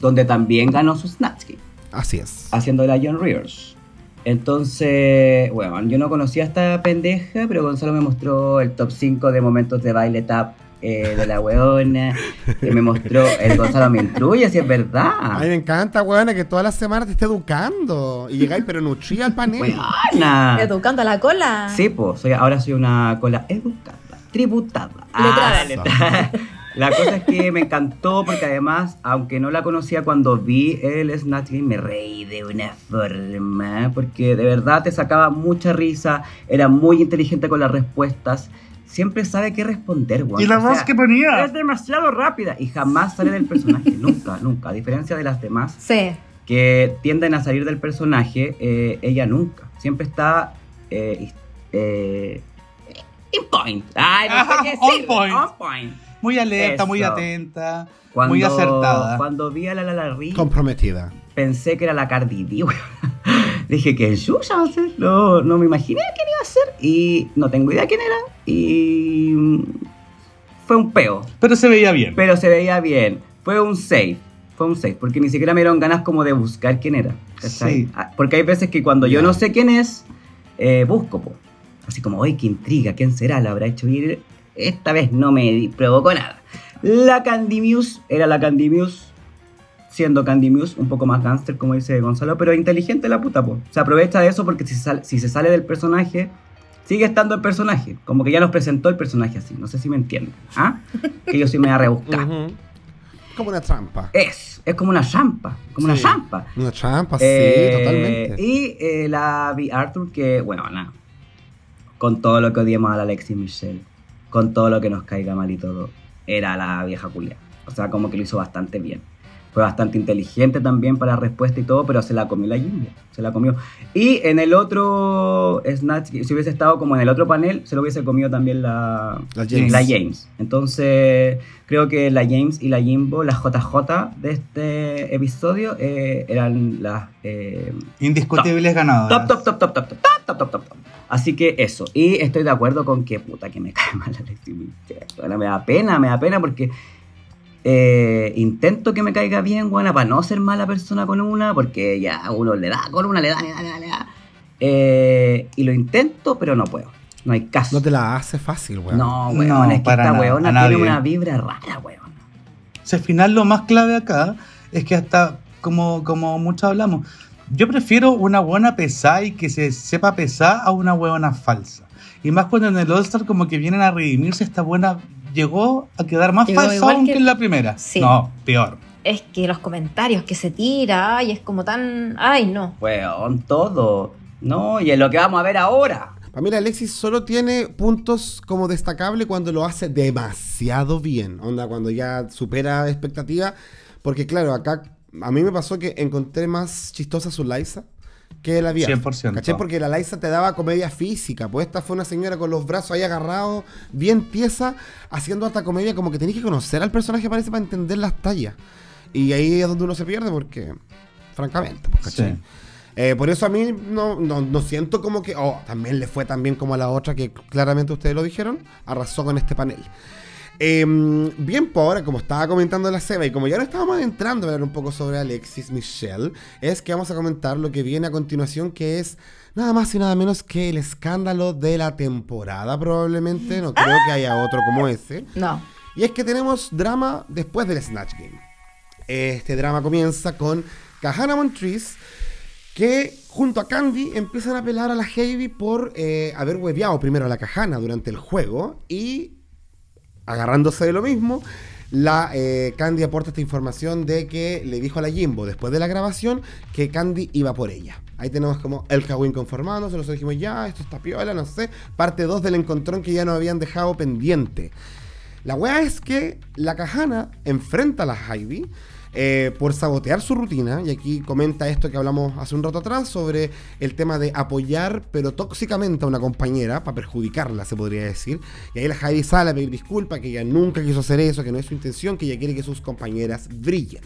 donde también ganó su Snatch Así es. Haciendo la John Rivers. Entonces, bueno, yo no conocía a esta pendeja, pero Gonzalo me mostró el top 5 de momentos de baile tap eh, de la weona, que me mostró el Gonzalo me instruye, si es verdad. A mí me encanta, weona, que todas las semanas te esté educando y llegáis pero nutrida al panel. Weona. Educando a la cola. Sí, pues, soy, ahora soy una cola educada tributada. Ah, la cosa es que me encantó porque además, aunque no la conocía cuando vi el Snatch Game, me reí de una forma, porque de verdad te sacaba mucha risa, era muy inteligente con las respuestas, siempre sabe qué responder, Y la voz que ponía. Es demasiado rápida y jamás sale del personaje, nunca, nunca, a diferencia de las demás. Sí. Que tienden a salir del personaje, eh, ella nunca, siempre está... Eh, eh, in point. Ay, no sé qué decir. On point. On point. Muy alerta, muy atenta, muy acertada. Cuando vi a la la Comprometida. Pensé que era la Cardi B, Dije que el va a ser. No, no me imaginé quién iba a ser. Y no tengo idea quién era. Y. Mm, fue un peo. Pero se veía bien. Pero se veía bien. Fue un safe. fue un 6, porque ni siquiera me dieron ganas como de buscar quién era. Sí. Ah, porque hay veces que cuando yo no sé quién es, eh, busco, así como, ¡ay, qué intriga! ¿Quién será? ¿La habrá hecho ir? Esta vez no me provocó nada. La Candy Muse era la Candy Muse, siendo Candy Muse un poco más gangster, como dice Gonzalo, pero inteligente la puta, po. Se aprovecha de eso porque si, si se sale del personaje, sigue estando el personaje. Como que ya nos presentó el personaje así. No sé si me entienden. ¿Ah? Que yo sí me voy a rebuscar. Como una trampa. Es, es como una trampa. Como una trampa. Una trampa, sí, eh, totalmente. Y eh, la vi Arthur, que, bueno, nada con todo lo que odiemos a la Alexis Michelle, con todo lo que nos caiga mal y todo, era la vieja Julia. O sea, como que lo hizo bastante bien. Fue bastante inteligente también para la respuesta y todo, pero se la comió la Jimbo, se la comió. Y en el otro Snatch, si hubiese estado como en el otro panel, se lo hubiese comido también la, la, James. la James. Entonces, creo que la James y la Jimbo, la JJ de este episodio, eran las... Eh, Indiscutibles top. ganadoras. top, top, top, top, top, top, top, top. top. Así que eso. Y estoy de acuerdo con que, puta, que me cae mal la Me da pena, me da pena porque eh, intento que me caiga bien, buena, para no ser mala persona con una, porque ya uno le da con una, le da, le da, le da, eh, y lo intento, pero no puedo. No hay caso. No te la hace fácil, weón. No, weón, es que esta weona tiene una vibra rara, weón. O sea, al final lo más clave acá es que hasta, como, como muchos hablamos, yo prefiero una buena pesada y que se sepa pesar a una huevona falsa. Y más cuando en el All-Star como que vienen a redimirse esta buena llegó a quedar más falsa aún que... en la primera. No, peor. Es que los comentarios que se tira, y es como tan. Ay, no. Weón, todo. No, y es lo que vamos a ver ahora. Para mí, Alexis solo tiene puntos como destacable cuando lo hace demasiado bien. Onda, cuando ya supera expectativa. Porque, claro, acá a mí me pasó que encontré más chistosa su Liza que la vía. 100%. ¿Caché? Porque la Liza te daba comedia física. Pues esta fue una señora con los brazos ahí agarrados, bien tiesa, haciendo hasta comedia como que tenías que conocer al personaje, parece, para entender las tallas. Y ahí es donde uno se pierde porque, francamente, pues, eh, por eso a mí no, no, siento como que, oh, también le fue tan bien como a la otra, que claramente ustedes lo dijeron, arrasó con este panel. Em, bien por ahora, como estaba comentando la Seba, y como ya no estábamos entrando a hablar un poco sobre Alexis Michelle, es que vamos a comentar lo que viene a continuación, que es nada más y nada menos que el escándalo de la temporada, probablemente. No creo que haya otro como ese. No. Y es que tenemos drama después del Snatch Game. Este drama comienza con Kahana Montrese que junto a Candy empiezan a apelar a la Heavy por eh, haber hueveado primero a la Kahana durante el juego y agarrándose de lo mismo, la eh, Candy aporta esta información de que le dijo a la Jimbo después de la grabación que Candy iba por ella. Ahí tenemos como el Kawin conformándose, nosotros dijimos ya, esto está piola, no sé. Parte 2 del encontrón que ya nos habían dejado pendiente. La wea es que la Cajana enfrenta a la Heidi eh, por sabotear su rutina, y aquí comenta esto que hablamos hace un rato atrás sobre el tema de apoyar pero tóxicamente a una compañera, para perjudicarla se podría decir, y ahí la Heidi sale a pedir disculpas, que ella nunca quiso hacer eso, que no es su intención, que ella quiere que sus compañeras brillen.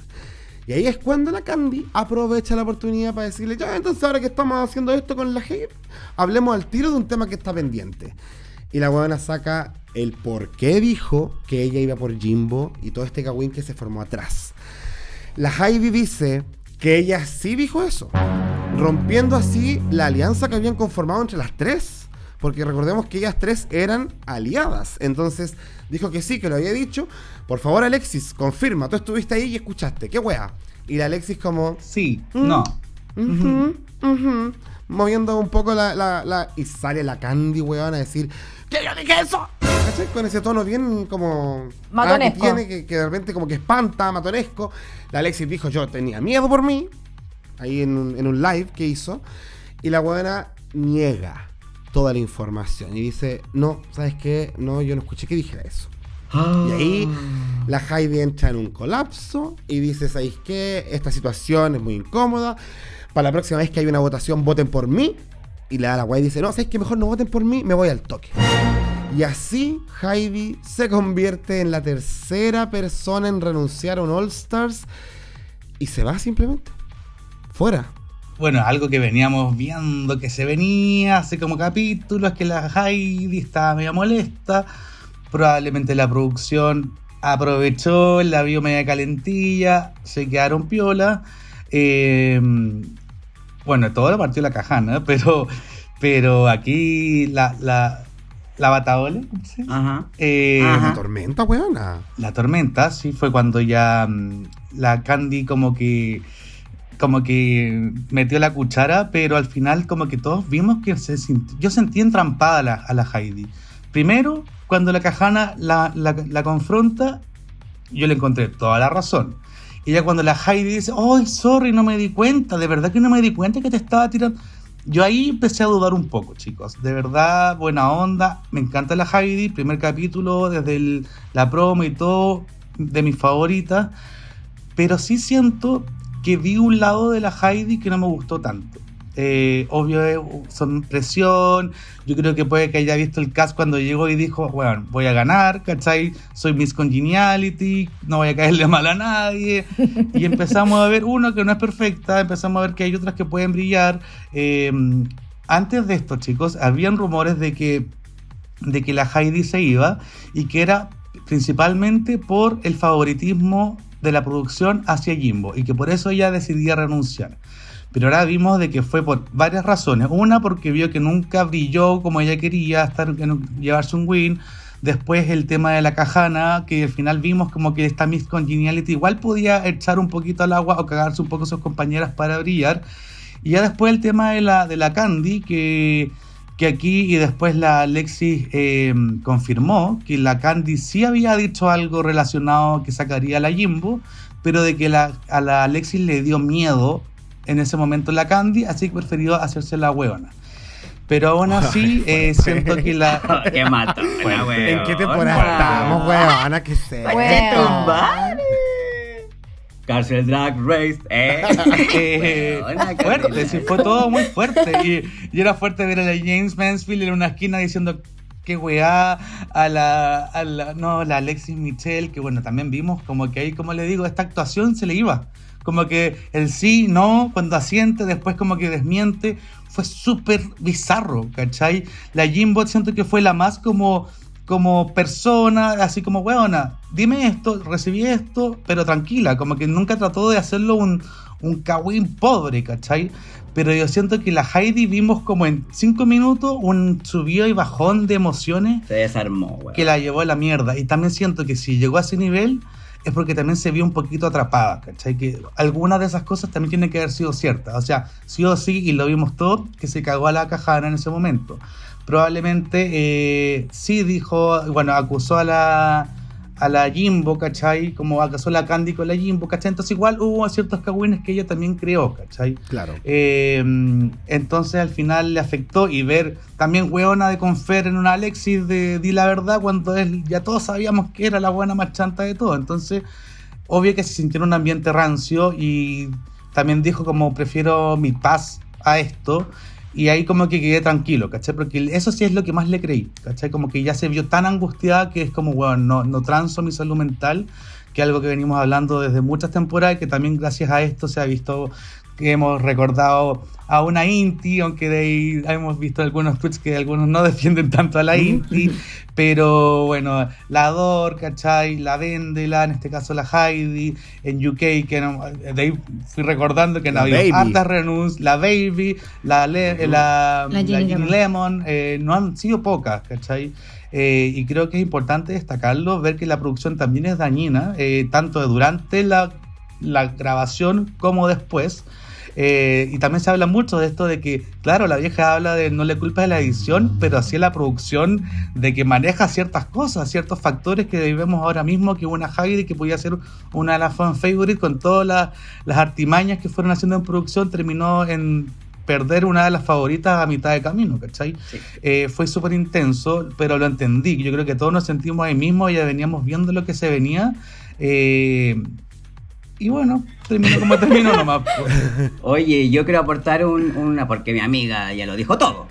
Y ahí es cuando la Candy aprovecha la oportunidad para decirle, ya, entonces ahora que estamos haciendo esto con la Heidi, hablemos al tiro de un tema que está pendiente. Y la buena saca el por qué dijo que ella iba por Jimbo y todo este cagüín que se formó atrás. La Heidi dice que ella sí dijo eso, rompiendo así la alianza que habían conformado entre las tres. Porque recordemos que ellas tres eran aliadas. Entonces dijo que sí, que lo había dicho. Por favor, Alexis, confirma. Tú estuviste ahí y escuchaste. ¿Qué wea? Y la Alexis como... Sí, mm, no. moviendo un poco la, la, Y sale la Candy, weón, a decir... ¡Que yo dije eso! Con ese tono bien como... Matonesco. que tiene, que, de repente como que espanta, matonesco. La Alexis dijo, yo tenía miedo por mí. Ahí en un, live que hizo. Y la buena niega toda la información. Y dice, no, ¿sabes qué? No, yo no escuché que dijera eso. Y ahí ah. la Heidi entra en un colapso y dice, ¿sabéis qué? Esta situación es muy incómoda. Para la próxima vez que hay una votación, voten por mí. Y la, la guay dice, no, ¿sabéis que mejor no voten por mí? Me voy al toque. Y así Heidi se convierte en la tercera persona en renunciar a un All Stars y se va simplemente. Fuera. Bueno, algo que veníamos viendo que se venía hace como capítulos, que la Heidi estaba medio molesta. Probablemente la producción aprovechó, la vio media calentilla, se quedaron piola. Eh, bueno, todo lo partió la cajana, pero, pero aquí la, la, la Bataole, Ajá. Eh, La tormenta, weona. La tormenta, sí, fue cuando ya mm, la Candy como que como que metió la cuchara, pero al final como que todos vimos que se yo sentí entrampada a la, a la Heidi. Primero, cuando la Cajana la, la, confronta, yo le encontré toda la razón. Y ya cuando la Heidi dice, ¡ay, sorry, no me di cuenta! De verdad que no me di cuenta que te estaba tirando. Yo ahí empecé a dudar un poco, chicos. De verdad, buena onda. Me encanta la Heidi. Primer capítulo, desde la promo y todo, de mis favoritas. Pero sí siento que vi un lado de la Heidi que no me gustó tanto. Eh, obvio, eh, son presión. Yo creo que puede que haya visto el cast cuando llegó y dijo, bueno, voy a ganar, ¿cachai? Soy Miss Congeniality, no voy a caerle mal a nadie. Y empezamos a ver uno que no es perfecta, empezamos a ver que hay otras que pueden brillar. Eh, antes de esto, chicos, habían rumores de que, de que la Heidi se iba y que era principalmente por el favoritismo de la producción hacia Jimbo y que por eso ella decidía renunciar. Pero ahora vimos de que fue por varias razones. Una, porque vio que nunca brilló como ella quería, estar, llevarse un win. Después el tema de la cajana, que al final vimos como que esta Miss Congeniality igual podía echar un poquito al agua o cagarse un poco a sus compañeras para brillar. Y ya después el tema de la, de la Candy, que que aquí y después la Alexis eh, confirmó que la Candy sí había dicho algo relacionado que sacaría a la Jimbo, pero de que la, a la Alexis le dio miedo en ese momento la Candy, así que prefirió hacerse la huevona. Pero aún así, eh, siento que la. ¡Qué mato! ¿En qué temporada estamos, huevona? ¿Qué sé? Cárcel Drag Race, ¿eh? eh fuerte, sí, fue todo muy fuerte. Y, era fuerte ver a la James Mansfield en una esquina diciendo qué weá, a la, a la, no, la Alexis Michelle, que bueno, también vimos como que ahí, como le digo, esta actuación se le iba. Como que el sí, no, cuando asiente, después como que desmiente, fue súper bizarro, ¿cachai? La Jimbo siento que fue la más como como persona, así como, weona, dime esto, recibí esto, pero tranquila, como que nunca trató de hacerlo un, un pobre, ¿cachai? Pero yo siento que la Heidi vimos como en cinco minutos un subió y bajón de emociones. Se desarmó, Que la llevó a la mierda. Y también siento que si llegó a ese nivel es porque también se vio un poquito atrapada, ¿cachai? Que algunas de esas cosas también tienen que haber sido ciertas. O sea, sí o sí, y lo vimos todo, que se cagó a la cajana en ese momento probablemente eh, sí dijo, bueno, acusó a la, a la Jimbo, ¿cachai? Como acusó a la Candy con la Jimbo, ¿cachai? Entonces igual hubo ciertos cagüines que ella también creó, ¿cachai? Claro. Eh, entonces al final le afectó y ver también weona de confer en una Alexis de di la verdad cuando él, ya todos sabíamos que era la buena marchanta de todo. Entonces, obvio que se sintió en un ambiente rancio y también dijo como prefiero mi paz a esto. Y ahí como que quedé tranquilo, ¿cachai? Porque eso sí es lo que más le creí, ¿cachai? Como que ya se vio tan angustiada que es como, bueno, no, no transo mi salud mental, que es algo que venimos hablando desde muchas temporadas y que también gracias a esto se ha visto que hemos recordado a una Inti, aunque de ahí hemos visto algunos tweets que algunos no defienden tanto a la Inti, pero bueno, la Dor, ¿cachai? La Vendela, en este caso la Heidi, en UK, que de ahí fui recordando que no había hartas renuncias, la Baby, la, la, Lemon, eh, no han sido pocas, ¿cachai? Eh, y creo que es importante destacarlo, ver que la producción también es dañina, eh, tanto durante la, la grabación como después. Eh, y también se habla mucho de esto de que, claro, la vieja habla de no le culpa de la edición, pero así la producción de que maneja ciertas cosas, ciertos factores que vemos ahora mismo, que una Heidi que podía ser una de las fan favorites con todas las, artimañas que fueron haciendo en producción, terminó en perder una de las favoritas a mitad de camino, ¿cachai? Eh, fue súper intenso, pero lo entendí. Yo creo que todos nos sentimos ahí mismo, ya veníamos viendo lo que se venía. Eh, y bueno, terminó como terminó nomás. Oye, yo quiero aportar una, porque mi amiga ya lo dijo todo.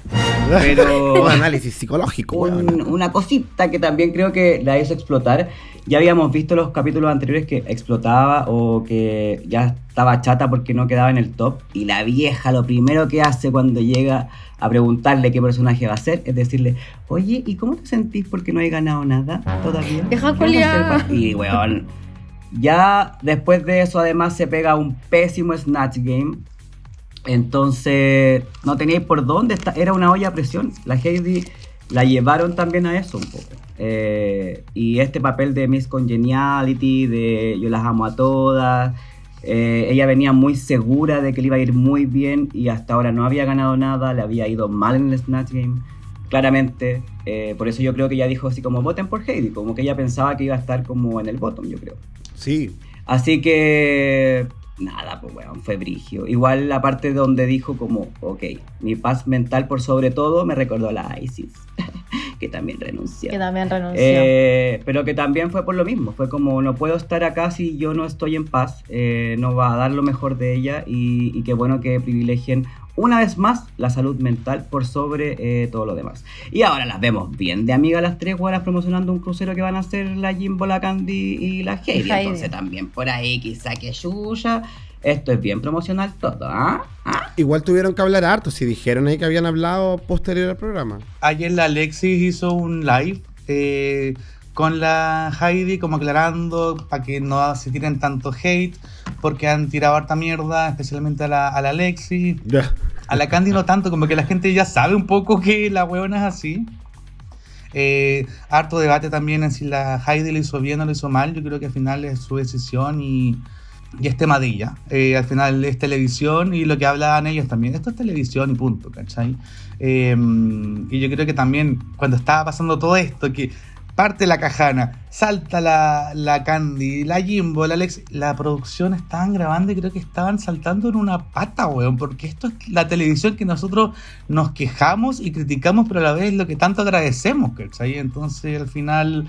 Pero. un análisis psicológico, Una cosita que también creo que la hizo explotar. Ya habíamos visto los capítulos anteriores que explotaba o que ya estaba chata porque no quedaba en el top. Y la vieja lo primero que hace cuando llega a preguntarle qué personaje va a ser es decirle, oye, ¿y cómo te sentís porque no hay ganado nada todavía? Deja Y weón. Ya después de eso, además, se pega un pésimo Snatch Game. Entonces, no teníais por dónde. Era una olla a presión. La Heidi la llevaron también a eso un poco. Eh, y este papel de Miss Congeniality, de yo las amo a todas. Eh, ella venía muy segura de que le iba a ir muy bien y hasta ahora no había ganado nada, le había ido mal en el Snatch Game, claramente. Eh, por eso yo creo que ella dijo así como voten por Heidi, como que ella pensaba que iba a estar como en el bottom, yo creo. Sí. Así que nada, pues bueno, fue brigio. Igual la parte donde dijo como, ok, mi paz mental por sobre todo me recordó a la ISIS, que también renunció. Que también renunció. Eh, pero que también fue por lo mismo, fue como, no puedo estar acá si yo no estoy en paz, eh, no va a dar lo mejor de ella y, y qué bueno que privilegien una vez más la salud mental por sobre eh, todo lo demás. Y ahora las vemos bien de amiga las tres guaras promocionando un crucero que van a hacer la Jimbo, la Candy y la Heidi. Entonces también por ahí quizá que Yuya. Esto es bien promocional todo, ¿ah? ¿ah? Igual tuvieron que hablar harto, si dijeron ahí que habían hablado posterior al programa. Ayer la Alexis hizo un live eh, con la Heidi como aclarando para que no se tiren tanto hate porque han tirado harta mierda, especialmente a la, a la Alexis. A la Candy no tanto, como que la gente ya sabe un poco que la huevona es así. Eh, harto debate también en si la Heidi lo hizo bien o lo hizo mal. Yo creo que al final es su decisión y, y es temadilla. Eh, al final es televisión y lo que hablan ellos también. Esto es televisión y punto, ¿cachai? Eh, y yo creo que también cuando estaba pasando todo esto, que parte la cajana, salta la, la Candy, la Jimbo, la Alex. La producción estaban grabando y creo que estaban saltando en una pata, weón, porque esto es la televisión que nosotros nos quejamos y criticamos, pero a la vez lo que tanto agradecemos, ¿cachai? Entonces al final.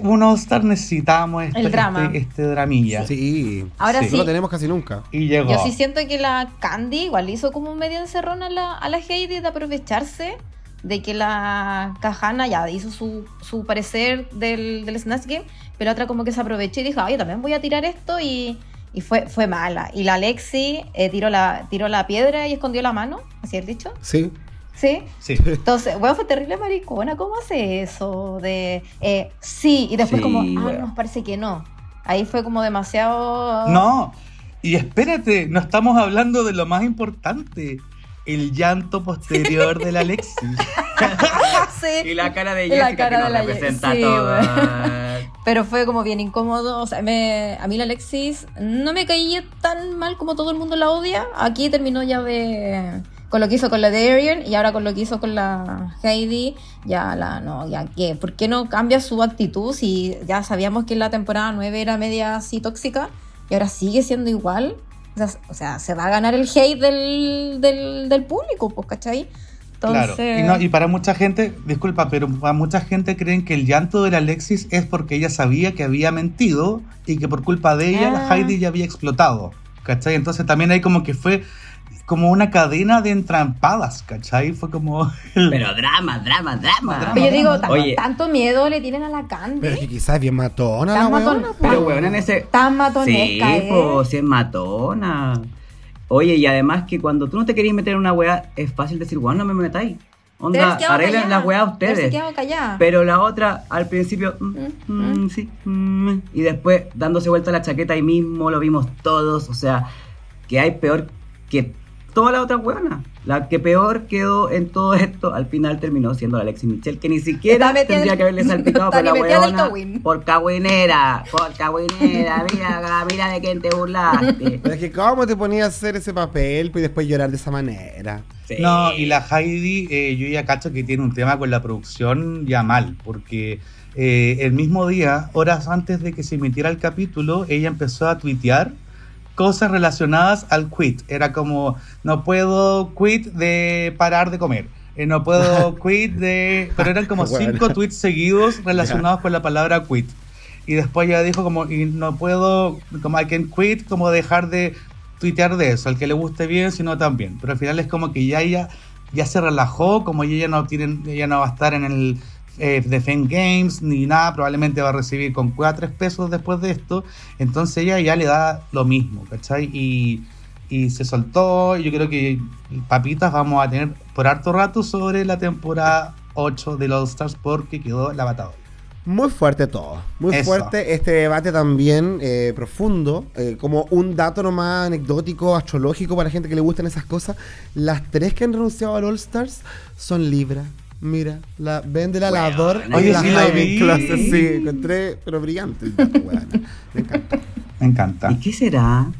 Uno Star necesitamos este, drama. este, este dramilla. Sí, ahora sí. No lo tenemos casi nunca. Y llegó. Yo sí siento que la Candy igual hizo como un medio encerrón a la, a la Heidi de aprovecharse de que la Cajana ya hizo su, su parecer del, del, Snatch Game, pero otra como que se aprovechó y dijo, oye, también voy a tirar esto y, y fue, fue mala. Y la Alexi eh, tiró, la, tiró la piedra y escondió la mano, ¿así es dicho? Sí. ¿Sí? Sí. Entonces, bueno, fue terrible maricona, ¿cómo hace eso? De, eh, sí, y después como, ah, nos parece que no. Ahí fue como demasiado... No, y espérate, no estamos hablando de lo más importante el llanto posterior de la Alexis. sí. Y la cara de Jessica cara que de la representa todo. Pero fue como bien incómodo. O sea, a mí la Alexis no me caía tan mal como todo el mundo la odia. Aquí terminó ya de con lo que hizo con la Darian y ahora con lo que hizo con la Heidi, ya la no, ya que, ¿por qué no cambia su actitud si ya sabíamos que en la temporada 9 era media así tóxica y ahora sigue siendo igual? O sea, se va a ganar el hate del, del, público, pues, ¿cachai? Entonces... Claro, y, y, para mucha gente, disculpa, pero para mucha gente creen que el llanto de la Alexis es porque ella sabía que había mentido y que por culpa de ella la ah. Heidi ya había explotado, ¿cachai? Entonces también hay como que fue como una cadena de entrampadas, ¿cachai? Fue como... Pero drama, drama, drama. yo digo, tanto miedo le tienen a la Candy. Pero es que quizás es bien matona la matona, Pero weón, en ese... Tan matonesca, Sí, pues, sí es matona. Oye, y además que cuando tú no te querías meter en una weá, es fácil decir, weón, no me metáis. Onda, arreglen las weas ustedes. Pero la otra, al principio, mm, mm, mm, sí, y después dándose vuelta la chaqueta ahí mismo, lo vimos todos. O sea, que hay peor que toda la otra buena. La que peor quedó en todo esto, al final terminó siendo la Alexis Michelle, que ni siquiera tendría que haberle salpicado por la huevona. Por cagüinera, por cagüinera, mira, mira de quién te burlaste. Pero es que cómo te ponías a hacer ese papel y después llorar de esa manera. No, y la Heidi, eh, yo ya cacho que tiene un tema con la producción ya mal, porque eh, el mismo día, horas antes de que se emitiera el capítulo, ella empezó a tuitear cosas relacionadas al quit. Era como, no puedo quit de parar de comer. Eh, no puedo quit de... Pero eran como cinco tweets seguidos relacionados con la palabra quit. Y después ya dijo como, y no puedo, como I can quit, como dejar de tuitear de eso. Al que le guste bien, sino también. Pero al final es como que ya ella ya se relajó, como ella no, tiene, ella no va a estar en el eh, de Fame Games ni nada, probablemente va a recibir con 4 pesos después de esto, entonces ella ya le da lo mismo, ¿cachai? Y, y se soltó, y yo creo que papitas vamos a tener por harto rato sobre la temporada 8 de All Stars porque quedó la batalla. Muy fuerte todo, muy fuerte este debate también eh, profundo, eh, como un dato nomás anecdótico, astrológico para la gente que le gustan esas cosas. Las tres que han renunciado al All Stars son Libra. Mira, la ven del alador y la sí, Closet. Sí, encontré, pero brillante. Me encanta. Me encanta. ¿Y qué será?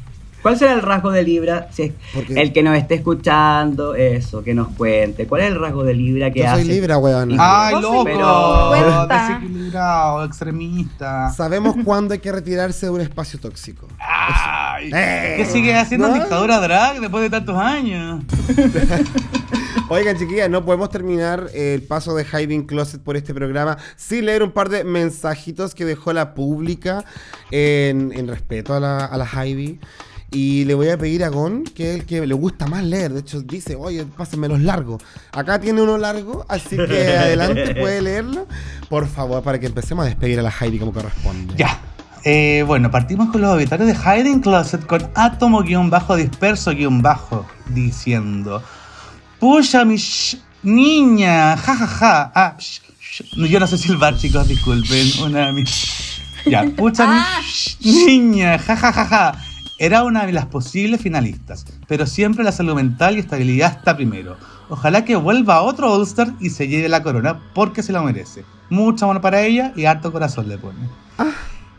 ¿Cuál será el rasgo de Libra? Si el que nos esté escuchando, eso, que nos cuente. ¿Cuál es el rasgo de Libra que Yo hace? soy Libra, weón. Ay, loco. Pero... Desequilibrado, extremista. Sabemos cuándo hay que retirarse de un espacio tóxico. Ay, ¿Qué eh, sigue haciendo dictadura drag después de tantos años? Oigan, chiquillas, no podemos terminar el paso de Hiding Closet por este programa sin leer un par de mensajitos que dejó la pública en, respeto a la, a la Heidi. Y le voy a pedir a Gon, que es el que le gusta más leer. De hecho, dice, oye, pásenme los largos. Acá tiene uno largo, así que adelante, puede leerlo. Por favor, para que empecemos a despedir a la Heidi como corresponde. Ya. Eh, bueno, partimos con los obituarios de Hiding Closet con átomo-disperso-bajo diciendo: Pucha, mi niña, jajaja. Ja, ja. Ah, Yo no sé silbar, chicos, disculpen. Una mi. Ya, pucha, mi ah. niña, jajajaja. Ja, era una de las posibles finalistas, pero siempre la salud mental y estabilidad está primero. Ojalá que vuelva a otro All-Star y se lleve la corona, porque se la merece. Mucho amor para ella y harto corazón le pone. Ah.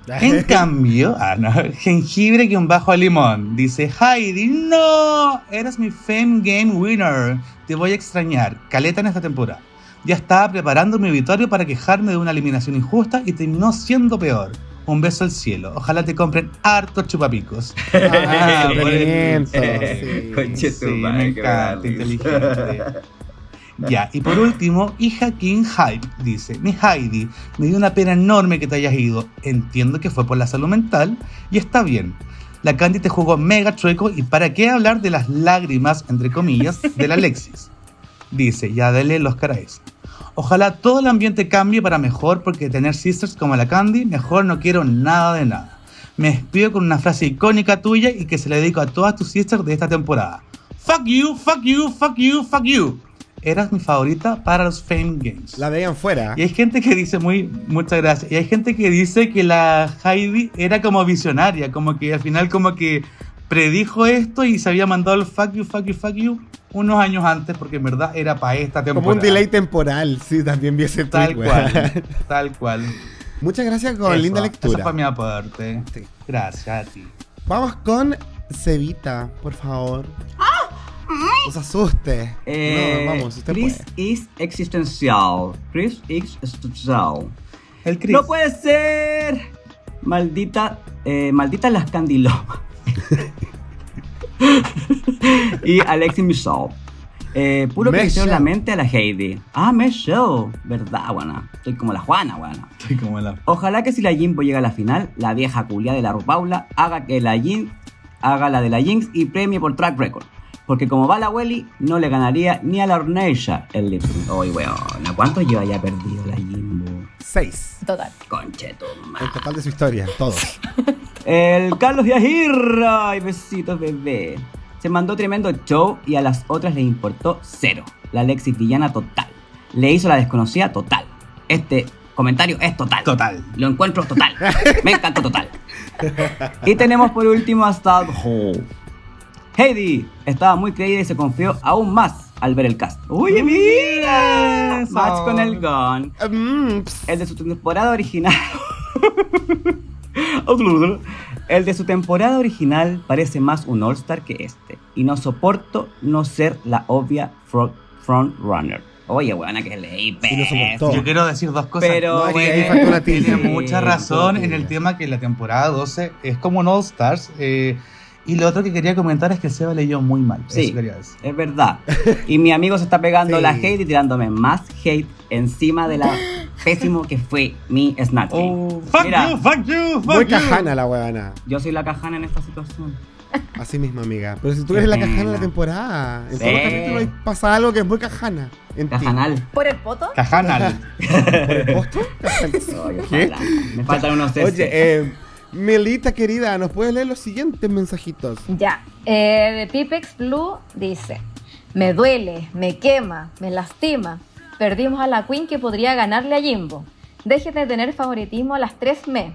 En cambio, ah, no, jengibre que un bajo a limón. Dice Heidi, no, eres mi Fame Game Winner. Te voy a extrañar. Caleta en esta temporada. Ya estaba preparando mi victoria para quejarme de una eliminación injusta y terminó siendo peor. Un beso al cielo. Ojalá te compren hartos chupapicos. Ah, sí, sí, me encanta, inteligente. Ya, y por último, hija King Hype dice: Mi Heidi, me dio una pena enorme que te hayas ido. Entiendo que fue por la salud mental y está bien. La Candy te jugó mega chueco y para qué hablar de las lágrimas, entre comillas, de la Alexis. Dice, ya dele los caráis. Ojalá todo el ambiente cambie para mejor porque tener sisters como la Candy, mejor no quiero nada de nada. Me despido con una frase icónica tuya y que se la dedico a todas tus sisters de esta temporada. Fuck you, fuck you, fuck you, fuck you eras mi favorita para los Fame Games. La veían fuera. Y hay gente que dice muy, muchas gracias. Y hay gente que dice que la Heidi era como visionaria, como que al final como que predijo esto y se había mandado el fuck you, fuck you, fuck you unos años antes porque en verdad era para esta temporada. Como un delay temporal, sí, también vi ese Tal cual, tal cual. Muchas gracias con linda lectura. Esa fue mi aporte. Gracias a ti. Vamos con Cevita, por favor. ¡Ah! No se asuste. Eh, no, vamos, usted Chris puede. is existencial. Chris is existencial. El Chris. No puede ser. Maldita, eh, maldita las candilomas. y Alexis Michelle. Eh, puro que le la mente a la Heidi. Ah, Michelle. Verdad, buena. Estoy como la Juana, buena. Estoy como la. Ojalá que si la Jimbo llega a la final, la vieja culia de la Rupaula haga que la Jin haga la de la Jinx y premie por track record. Porque como va la Welly, no le ganaría ni a la Orneisha el lip sync. Oye, weón, ¿a cuánto lleva ya perdido la Jimbo? Seis. Total. Concheto, El total de su historia, todos. el Carlos de Agirra. Ay, besitos, bebé. Se mandó tremendo show y a las otras le importó cero. La Alexis villana total. Le hizo la desconocida total. Este comentario es total. Total. Lo encuentro total. Me encanta total. y tenemos por último a Hole. Heidi estaba muy creída y se confió aún más al ver el cast. ¡Uy, mira! Match con el gun. Mm, el de su temporada original. el de su temporada original parece más un All-Star que este. Y no soporto no ser la obvia front runner. Oye, buena que leí, Yo quiero decir dos cosas. Pero tiene, mucha razón en el tema que la temporada 12 es como un All Stars. Eh, y lo otro que quería comentar es que Seba leyó muy mal. Sí, es verdad. Y mi amigo se está pegando la hate y tirándome más hate encima de la pésimo que fue mi Snatch oh, fuck you, fuck you, fuck Muy cajana la huevana. Yo soy la cajana en esta situación. Así mismo, amiga. Pero si tú eres la cajana de la temporada, en todos los capítulos pasa algo que es muy cajana. Cajanal. ¿Por el poto? Cajanal. ¿Por el posto? ¿Qué? Me faltan unos Oye, eh, Melita querida, ¿nos puedes leer los siguientes mensajitos? Ya. Eh, de Pipex Blue dice: Me duele, me quema, me lastima. Perdimos a la Queen que podría ganarle a Jimbo. Dejen de tener favoritismo a las tres Me: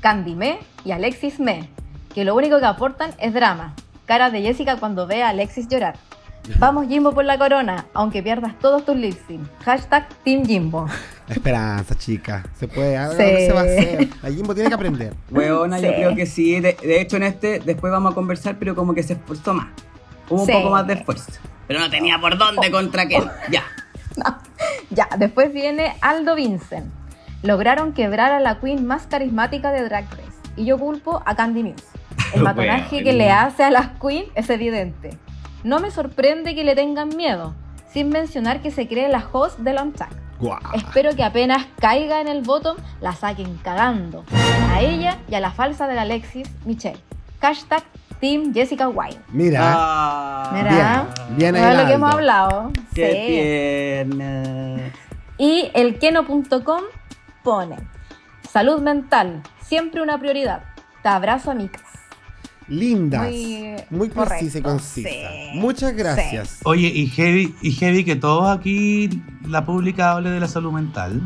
Candy Me y Alexis Me, que lo único que aportan es drama. Cara de Jessica cuando ve a Alexis llorar. Vamos Jimbo por la corona, aunque pierdas todos tus lip Hashtag Team Jimbo. Esperanza, chica. Se puede, algo se va a hacer. La Jimbo tiene que aprender. Weona, yo creo que sí. De, hecho, en este después vamos a conversar, pero como que se esforzó más. Hubo un poco más de esfuerzo. Pero no tenía por dónde contra qué. Ya. Ya, después viene Aldo Vincent. Lograron quebrar a la queen más carismática de Drag Race. Y yo culpo a Candy Muse. El matonaje que le hace a las queen es evidente. No me sorprende que le tengan miedo, sin mencionar que se cree la host del Untucked. Espero que apenas caiga en el bottom, la saquen cagando. A ella y a la falsa de Alexis Michelle. Hashtag Team Jessica White. Mira. Ah, Mira. Bien, bien lo que hemos hablado. Qué Y el keno.com pone: Salud mental, siempre una prioridad. Te abrazo, amigas lindas, muy, precisa y concisa. Muchas gracias. Oye, y heavy, y heavy que todos aquí la pública hable de la salud mental.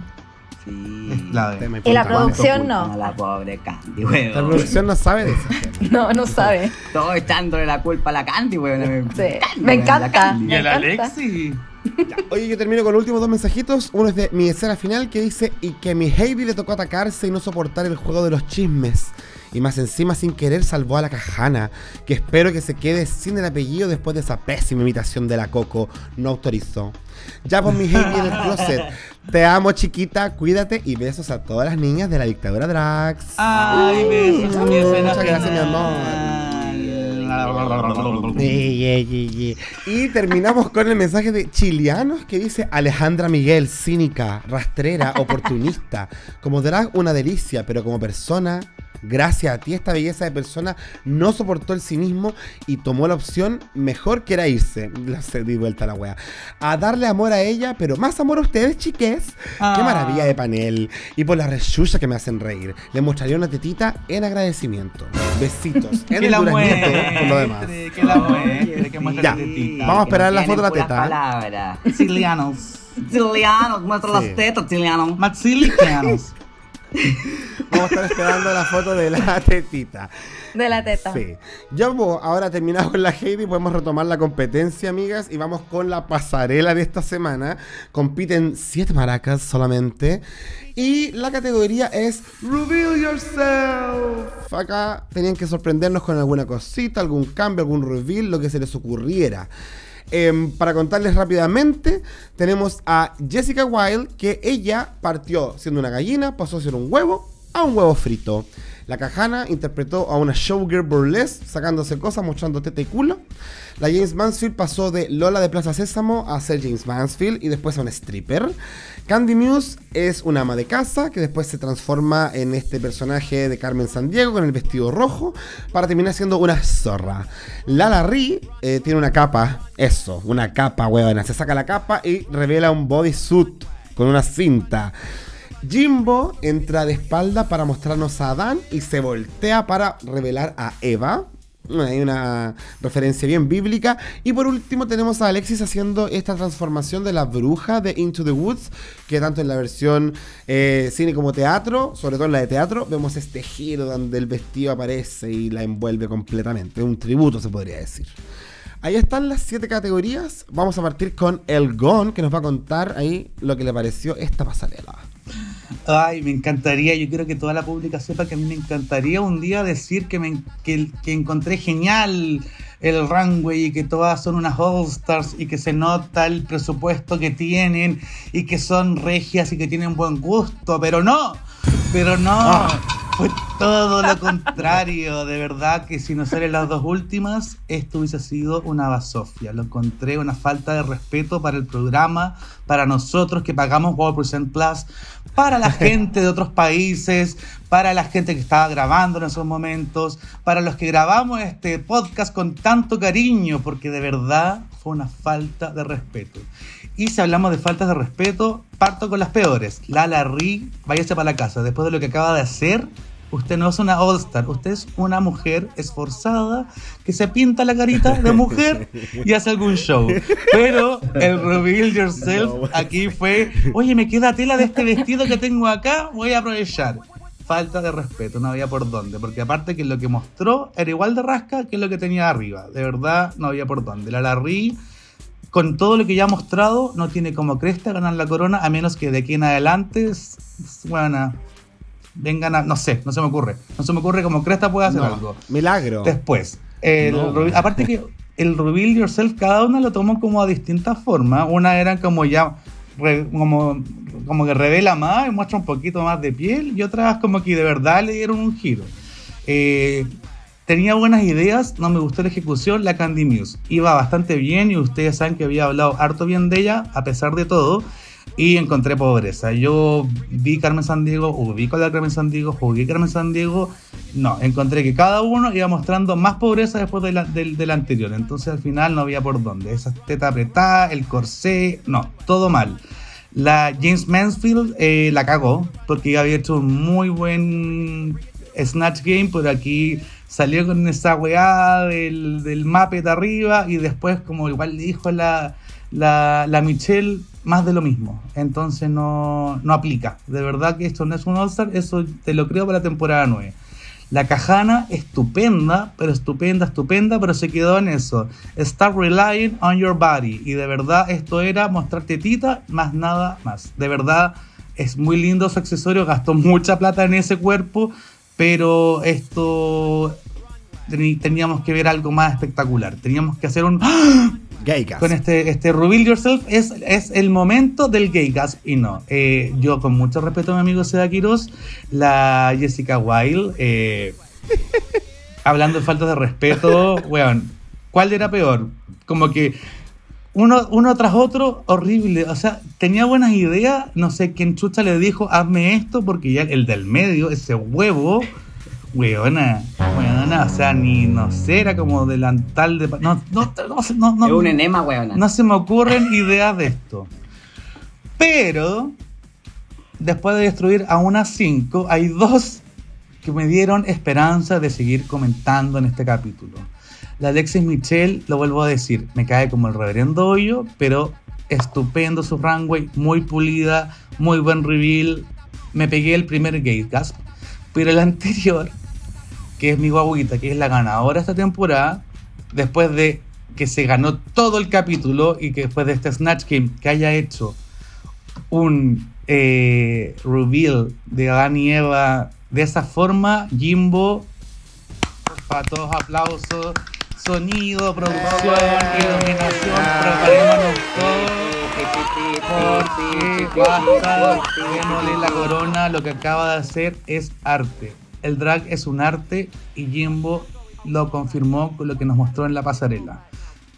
Sí. Es clave. Y la producción no. La pobre Candy, La producción no sabe de eso. no, no sabe. Todo echándole la culpa a la Candy, weón. Sí. me encanta. Y el Alexi. Oye, yo termino con los últimos dos mensajitos. Uno es de mi escena final que dice: Y que mi Heavy le tocó atacarse y no soportar el juego de los chismes. Y más encima sin querer salvó a la cajana, que espero que se quede sin el apellido después de esa pésima imitación de la Coco. No autorizó. Ya por mi Heidi en el closet. Te amo, chiquita, cuídate y besos a todas las niñas de la dictadura Drax. Ay, besos a mi Muchas gracias, mi amor. Y terminamos con el mensaje de Chilianos que dice Alejandra Miguel, cínica, rastrera, oportunista. Como drag, una delicia, pero como persona, gracias a ti esta belleza de persona no soportó el cinismo y tomó la opción mejor que era irse. La di vuelta a la wea. A darle amor a ella, pero más amor a ustedes, chiques. Qué ah. maravilla de panel. Y por las rechuzas que me hacen reír. Le mostraría una tetita en agradecimiento. Besitos. En que el la muestre, por lo demás. Que la muestre, que muestre ya. tetita. Vamos a esperar la foto de la teta. Palabras. Chilianos. Chilianos, muestra las tetas, chilianos. Maxilicanos. Vamos a estar esperando la foto de la tetita. De la teta. Sí. Ya ahora terminado con la Heidi, podemos retomar la competencia, amigas, y vamos con la pasarela de esta semana. Compiten siete maracas solamente. Y la categoría es Reveal Yourself. Acá tenían que sorprendernos con alguna cosita, algún cambio, algún reveal, lo que se les ocurriera. Em, para contarles rápidamente, tenemos a Jessica Wilde, que ella partió siendo una gallina, pasó a ser un huevo, a un huevo frito. La Cajana interpretó a una showgirl burlesque, sacándose cosas, mostrando teta y culo. La James Mansfield pasó de Lola de Plaza Sésamo a ser James Mansfield y después a un stripper. Candy Muse es una ama de casa que después se transforma en este personaje de Carmen Sandiego con el vestido rojo para terminar siendo una zorra. Lala Ri eh, tiene una capa, eso, una capa, huevona. Se saca la capa y revela un bodysuit con una cinta. Jimbo entra de espalda para mostrarnos a Adán y se voltea para revelar a Eva. Hay una referencia bien bíblica. Y por último tenemos a Alexis haciendo esta transformación de la bruja de Into the Woods, que tanto en la versión eh, cine como teatro, sobre todo en la de teatro, vemos este giro donde el vestido aparece y la envuelve completamente. Un tributo se podría decir. Ahí están las siete categorías. Vamos a partir con El Gon, que nos va a contar ahí lo que le pareció esta pasarela. Ay, me encantaría, yo quiero que toda la pública sepa que a mí me encantaría un día decir que, me, que, encontré genial el runway y que todas son unas all-stars y que se nota el presupuesto que tienen y que son regias y que tienen buen gusto, pero no, pero no, ah. Fue Todo lo contrario, de verdad que si no salen las dos últimas, esto hubiese sido una basofia. Lo encontré una falta de respeto para el programa, para nosotros que pagamos Percent Plus, para la gente de otros países, para la gente que estaba grabando en esos momentos, para los que grabamos este podcast con tanto cariño, porque de verdad fue una falta de respeto. Y si hablamos de faltas de respeto, parto con las peores. Lala Ri, váyase para la casa. Después de lo que acaba de hacer, usted no es una All-Star, usted es una mujer esforzada que se pinta la carita de mujer y hace algún show. Pero el reveal yourself aquí fue, oye, me queda tela de este vestido que tengo acá, voy a aprovechar. Falta de respeto, no había por dónde, porque aparte que lo que mostró era igual de rasca que lo que tenía arriba. De verdad, no había por dónde. La Larry con todo lo que ya ha mostrado, no tiene como cresta ganar la corona, a menos que de aquí en adelante, bueno, vengan a, no sé, no se me ocurre. No se me ocurre como Cresta puede hacer algo. Milagro. Después, aparte que el reveal yourself, cada uno lo tomó como a distintas formas. Una era como ya, como, como que revela más y muestra un poquito más de piel, y otras como que de verdad le dieron un giro. Eh, tenía buenas ideas, no me gustó la ejecución, la Candy Muse. Iba bastante bien y ustedes saben que había hablado harto bien de ella, a pesar de todo y encontré pobreza. Yo vi Carmen Sandiego, ubico a la Carmen Sandiego, jugué Carmen Sandiego. No, encontré que cada uno iba mostrando más pobreza después de la, del, anterior. Entonces al final no había por dónde. Esa teta apretada, el corsé, no, todo mal. La James Mansfield eh, la cagó porque había hecho un muy buen Snatch Game, pero aquí salió con esa weá del, del Muppet arriba y después, como igual dijo la, la, la Michelle, más de lo mismo. Entonces no, no aplica. De verdad que esto no es un All-Star, eso te lo creo para la temporada 9. La Cajana, estupenda, pero estupenda, estupenda, pero se quedó en eso. Start relying on your body. Y de verdad esto era mostrar tetita, más nada más. De verdad es muy lindo su accesorio, gastó mucha plata en ese cuerpo, pero esto teníamos que ver algo más espectacular. Teníamos que hacer un ¡Ah! Con este, este Reveal Yourself es, es el momento del gay gasp y no. Eh, yo, con mucho respeto a mi amigo Seda Quiroz, la Jessica Wilde, eh, hablando de falta de respeto, weón, ¿cuál era peor? Como que uno, uno tras otro, horrible. O sea, tenía buenas ideas, no sé quién chucha le dijo, hazme esto, porque ya el del medio, ese huevo Weona, weona, o sea, ni, no sé, era como delantal de... No, no, no, no, es un enema, weona. No se me ocurren ideas de esto. Pero, después de destruir a unas cinco, hay dos que me dieron esperanza de seguir comentando en este capítulo. La Alexis Michelle, lo vuelvo a decir, me cae como el reverendo hoyo, pero estupendo su runway, muy pulida, muy buen reveal. Me pegué el primer gate gasp, pero el anterior que es mi guaguita, que es la ganadora esta temporada, después de que se ganó todo el capítulo y que después de este Snatch Game que haya hecho un eh, reveal de Adán y Eva de esa forma, Jimbo, para todos aplausos, sonido, producción, iluminación, preparémonos todos. Porque basta, démosle la corona, lo que acaba de hacer es arte el drag es un arte y Jimbo lo confirmó con lo que nos mostró en la pasarela.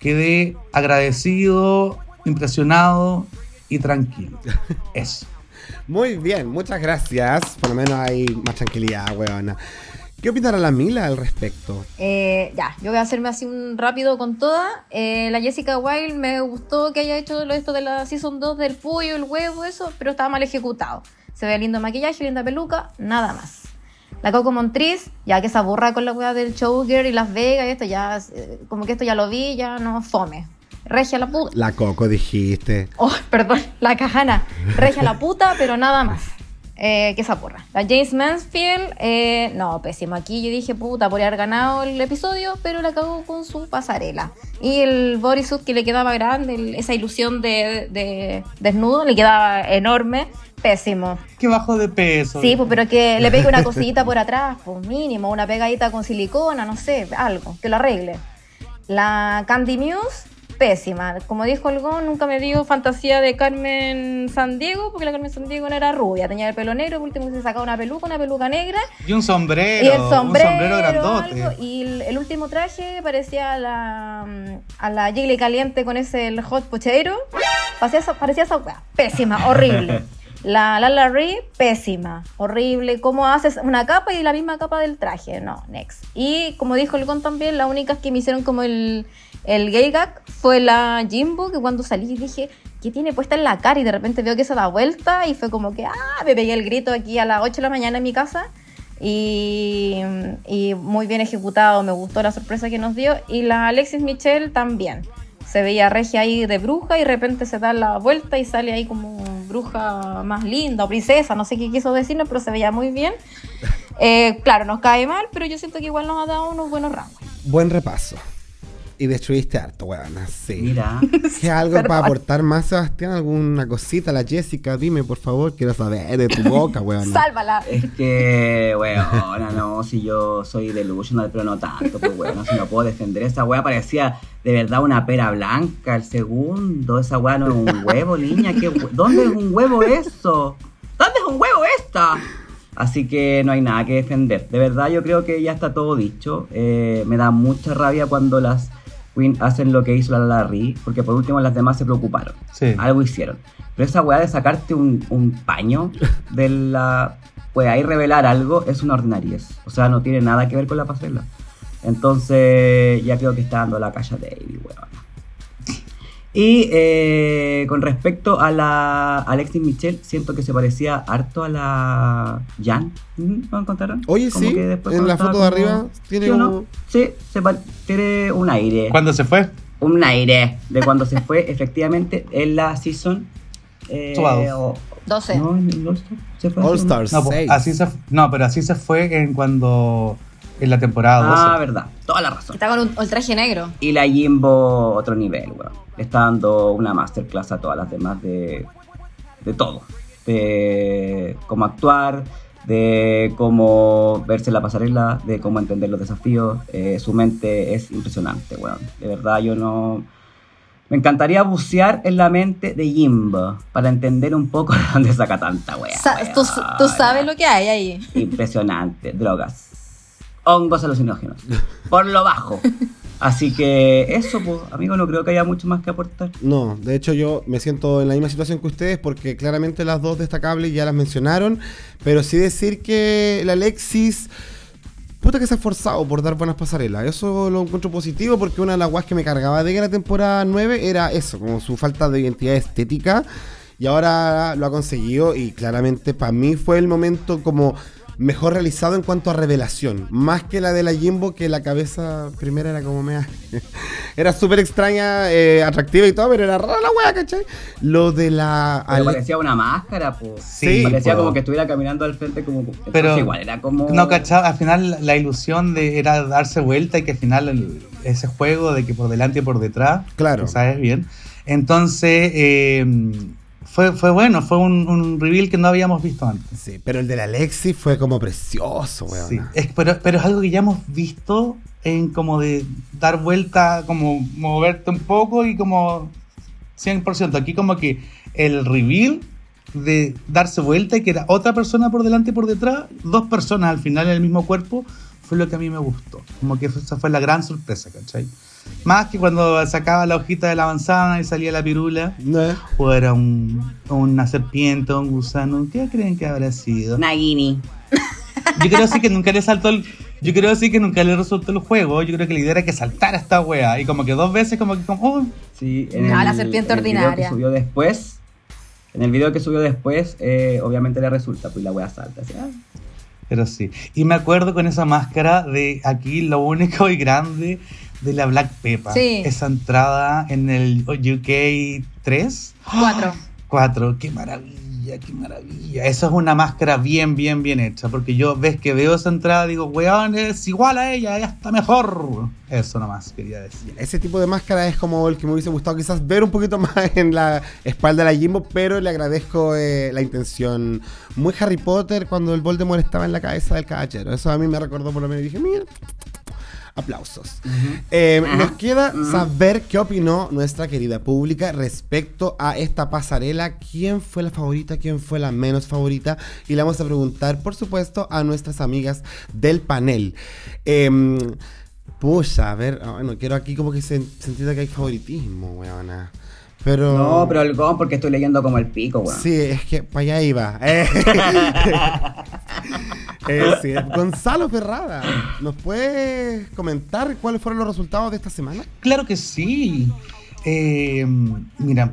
Quedé agradecido, impresionado y tranquilo. Eso. Muy bien, muchas gracias. Por lo menos hay más tranquilidad, weona. ¿Qué opinará la Mila al respecto? Eh, ya, yo voy a hacerme así un rápido con toda. Eh, la Jessica Wilde me gustó que haya hecho esto de la Season 2 del pollo, el huevo, eso, pero estaba mal ejecutado. Se ve lindo maquillaje, linda peluca, nada más. La Coco Montriz, ya que se aburra con la weá del Showgirl y Las Vegas y esto, ya, eh, como que esto ya lo vi, ya no fome. Regia la puta. La Coco dijiste. Oh, perdón, la Cajana. Regia la puta, pero nada más. Eh, que se aburra. La James Mansfield, eh, no, pésimo. Aquí yo dije, puta, podría haber ganado el episodio, pero la cagó con su pasarela. Y el bodysuit que le quedaba grande, esa ilusión de, de desnudo, le quedaba enorme. Pésimo. Qué bajo de peso. Sí, pues, pero que le pegue una cosita por atrás, pues mínimo, una pegadita con silicona, no sé, algo, que lo arregle. La Candy Muse, pésima. Como dijo algo, nunca me dio fantasía de Carmen San Diego, porque la Carmen San Diego no era rubia, tenía el pelo negro, por último se sacaba una peluca, una peluca negra. Y un sombrero. Y el sombrero, un sombrero grandote. y el, último traje parecía a la, a la Caliente con ese el hot pochero. Parecía, parecía esa pésima, horrible. La Lala Ree, pésima, horrible. ¿Cómo haces una capa y la misma capa del traje? No, next. Y como dijo el Gon también, las únicas que me hicieron como el, el gay gag fue la Jimbo, que cuando salí dije, ¿qué tiene puesta en la cara? Y de repente veo que se da vuelta y fue como que, ah, me pegué el grito aquí a las 8 de la mañana en mi casa. Y, y muy bien ejecutado, me gustó la sorpresa que nos dio. Y la Alexis Michelle también se veía regia ahí de bruja y de repente se da la vuelta y sale ahí como bruja más linda o princesa, no sé qué quiso decirnos, pero se veía muy bien. Eh, claro, nos cae mal, pero yo siento que igual nos ha dado unos buenos rangos. Buen repaso. Y destruiste harto, weón. Sí. Mira. ¿Qué algo para aportar más, Sebastián? ¿Alguna cosita? La Jessica, dime, por favor. Quiero saber de tu boca, weón. Sálvala. Es que, weón, no, si yo soy delusional, pero no tanto, pues, weón. Si no puedo defender esa weá, parecía de verdad una pera blanca. El segundo, esa weá no es un huevo, niña. ¿Qué, ¿Dónde es un huevo eso? ¿Dónde es un huevo esta? Así que no hay nada que defender. De verdad, yo creo que ya está todo dicho. Eh, me da mucha rabia cuando las hacen lo que hizo la Larry, porque por último las demás se preocuparon. Algo hicieron. Pero esa weá de sacarte un, paño de la weá y revelar algo es una ordinariez. O sea, no tiene nada que ver con la pasarela. Entonces, ya creo que está dando la calle David, weón. Y eh, con respecto a la Alexis Michelle, siento que se parecía harto a la Jan. ¿No encontraron? Oye, sí, en la foto de arriba tiene ¿Sí, sí se tiene un aire. ¿Cuándo se fue? Un aire de cuando se fue, efectivamente, en la season... Eh, 12. No, en el All Stars. Se fue All Stars no, pues, así se, no, pero así se fue en cuando en la temporada 12. Ah, verdad. Toda la razón. Está con un, el traje negro. Y la Jimbo, otro nivel, weón. Está dando una masterclass a todas las demás de, de todo. De cómo actuar, de cómo verse la pasarela, de cómo entender los desafíos. Eh, su mente es impresionante, weón. De verdad, yo no... Me encantaría bucear en la mente de Jimbo para entender un poco de dónde saca tanta weá. ¿Tú, tú sabes lo que hay ahí. Impresionante. Drogas hongos alucinógenos. Por lo bajo. Así que eso, pues, amigo, no creo que haya mucho más que aportar. No, de hecho yo me siento en la misma situación que ustedes porque claramente las dos destacables ya las mencionaron, pero sí decir que la Alexis, puta que se ha esforzado por dar buenas pasarelas. Eso lo encuentro positivo porque una de las guas que me cargaba de que la temporada 9 era eso, como su falta de identidad estética. Y ahora lo ha conseguido y claramente para mí fue el momento como mejor realizado en cuanto a revelación. Más que la de la Jimbo, que la cabeza primera era como mea. era súper extraña, eh, atractiva y todo, pero era rara la wea, ¿cachai? Lo de la. parecía una máscara, pues. Sí. Parecía como que estuviera caminando al frente, como. Pero. igual, era como. No, ¿cachai? Al final la ilusión de era darse vuelta y que al final ese juego de que por delante y por detrás. Claro. ¿Sabes bien? Entonces. Eh, fue, fue bueno, fue un, reveal que no habíamos visto antes. Sí, pero el de la Alexis fue como precioso, weón. Sí, pero, pero es algo que ya hemos visto en como de dar vuelta, como moverte un poco y como 100%. Aquí como que el reveal de darse vuelta y que era otra persona por delante y por detrás, dos personas al final en el mismo cuerpo, fue lo que a mí me gustó. Como que esa fue la gran sorpresa, ¿cachai? Más que cuando sacaba la hojita de la manzana y salía la pirula. O era un, una serpiente o un gusano. ¿Qué creen que habrá sido? Nagini. Yo creo sí que nunca le saltó el. Yo creo sí que nunca le resultó el juego. Yo creo que la idea era que saltara esta wea. Y como que dos veces, como que como. Sí, en no, la serpiente ordinaria. Video que subió después. En el video que subió después, eh, obviamente le resulta, pues la wea salta. Ah. Pero sí. Y me acuerdo con esa máscara de aquí lo único y grande de la Black Peppa. Sí. Esa entrada en el UK 3. 4. 4, qué maravilla, qué maravilla. Eso es una máscara bien, bien, bien hecha. Porque yo ves que veo esa entrada digo, weón, es igual a ella, ella está mejor. Eso nomás quería decir. Ese tipo de máscara es como el que me hubiese gustado quizás ver un poquito más en la espalda de la Jimbo, pero le agradezco eh, la intención. Muy Harry Potter cuando el Voldemort estaba en la cabeza del caballero. Eso a mí me recordó por lo menos. Dije, mira, Aplausos. Eh, nos queda saber qué opinó nuestra querida pública respecto a esta pasarela. ¿Quién fue la favorita? ¿Quién fue la menos favorita? Y le vamos a preguntar, por supuesto, a nuestras amigas del panel. Eh, pucha, a ver, bueno, quiero aquí como que se, se entienda que hay favoritismo, weona. Pero... No, pero el GOM porque estoy leyendo como el pico, weón. Sí, es que para allá iba. Eh. Eh, Gonzalo Ferrada, ¿nos puedes comentar cuáles fueron los resultados de esta semana? Claro que sí. Eh, mira,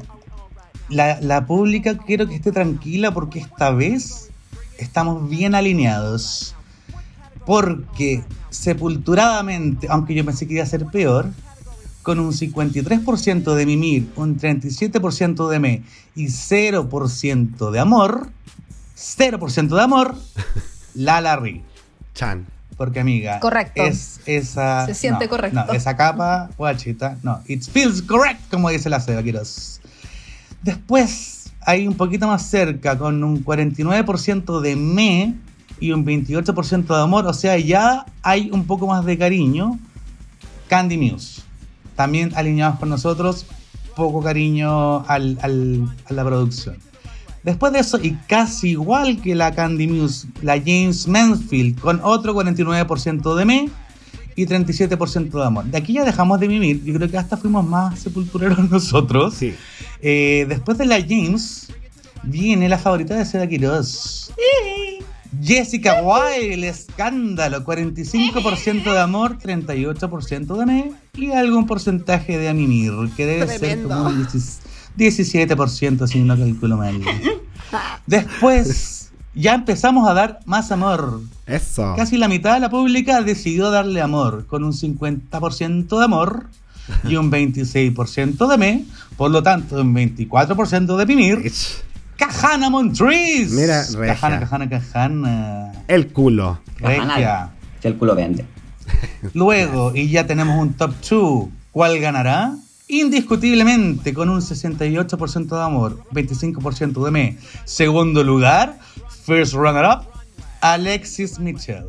la, la pública quiero que esté tranquila porque esta vez estamos bien alineados. Porque sepulturadamente, aunque yo pensé que iba a ser peor, con un 53% de mimir, un 37% de me y 0% de amor, 0% de amor, la Larry. Chan. Porque amiga, correcto. es esa se siente correcto. No, esa capa, guachita, no, it feels correct como dice la Seba Quiroz. Después hay un poquito más cerca con un 49% de me y un 28% de amor, o sea, ya hay un poco más de cariño. Candy Muse también alineados con nosotros, poco cariño al, al, a la producción. Después de eso, y casi igual que la Candy Muse, la James Mansfield, con otro 49% de me y 37% de amor. De aquí ya dejamos de mimir, yo creo que hasta fuimos más sepultureros nosotros. Sí. Eh, después de la James, viene la favorita de Seda Quiroz. Jessica Wilde, el escándalo, 45% de amor, 38% de me y algún porcentaje de amimir, que debe ser como un 17% si no calculo mal. Después, ya empezamos a dar más amor. Eso. Casi la mitad de la pública decidió darle amor, con un 50% de amor y un 26% de me, por lo tanto, un 24% de mimir. Cajana Montrese. Mira, regia. Cajana, Cajana, Cajana. El culo. Regia. El culo vende. Luego, y ya tenemos un top 2. ¿Cuál ganará? Indiscutiblemente, con un 68% de amor, 25% de me. Segundo lugar, first runner-up, Alexis Mitchell.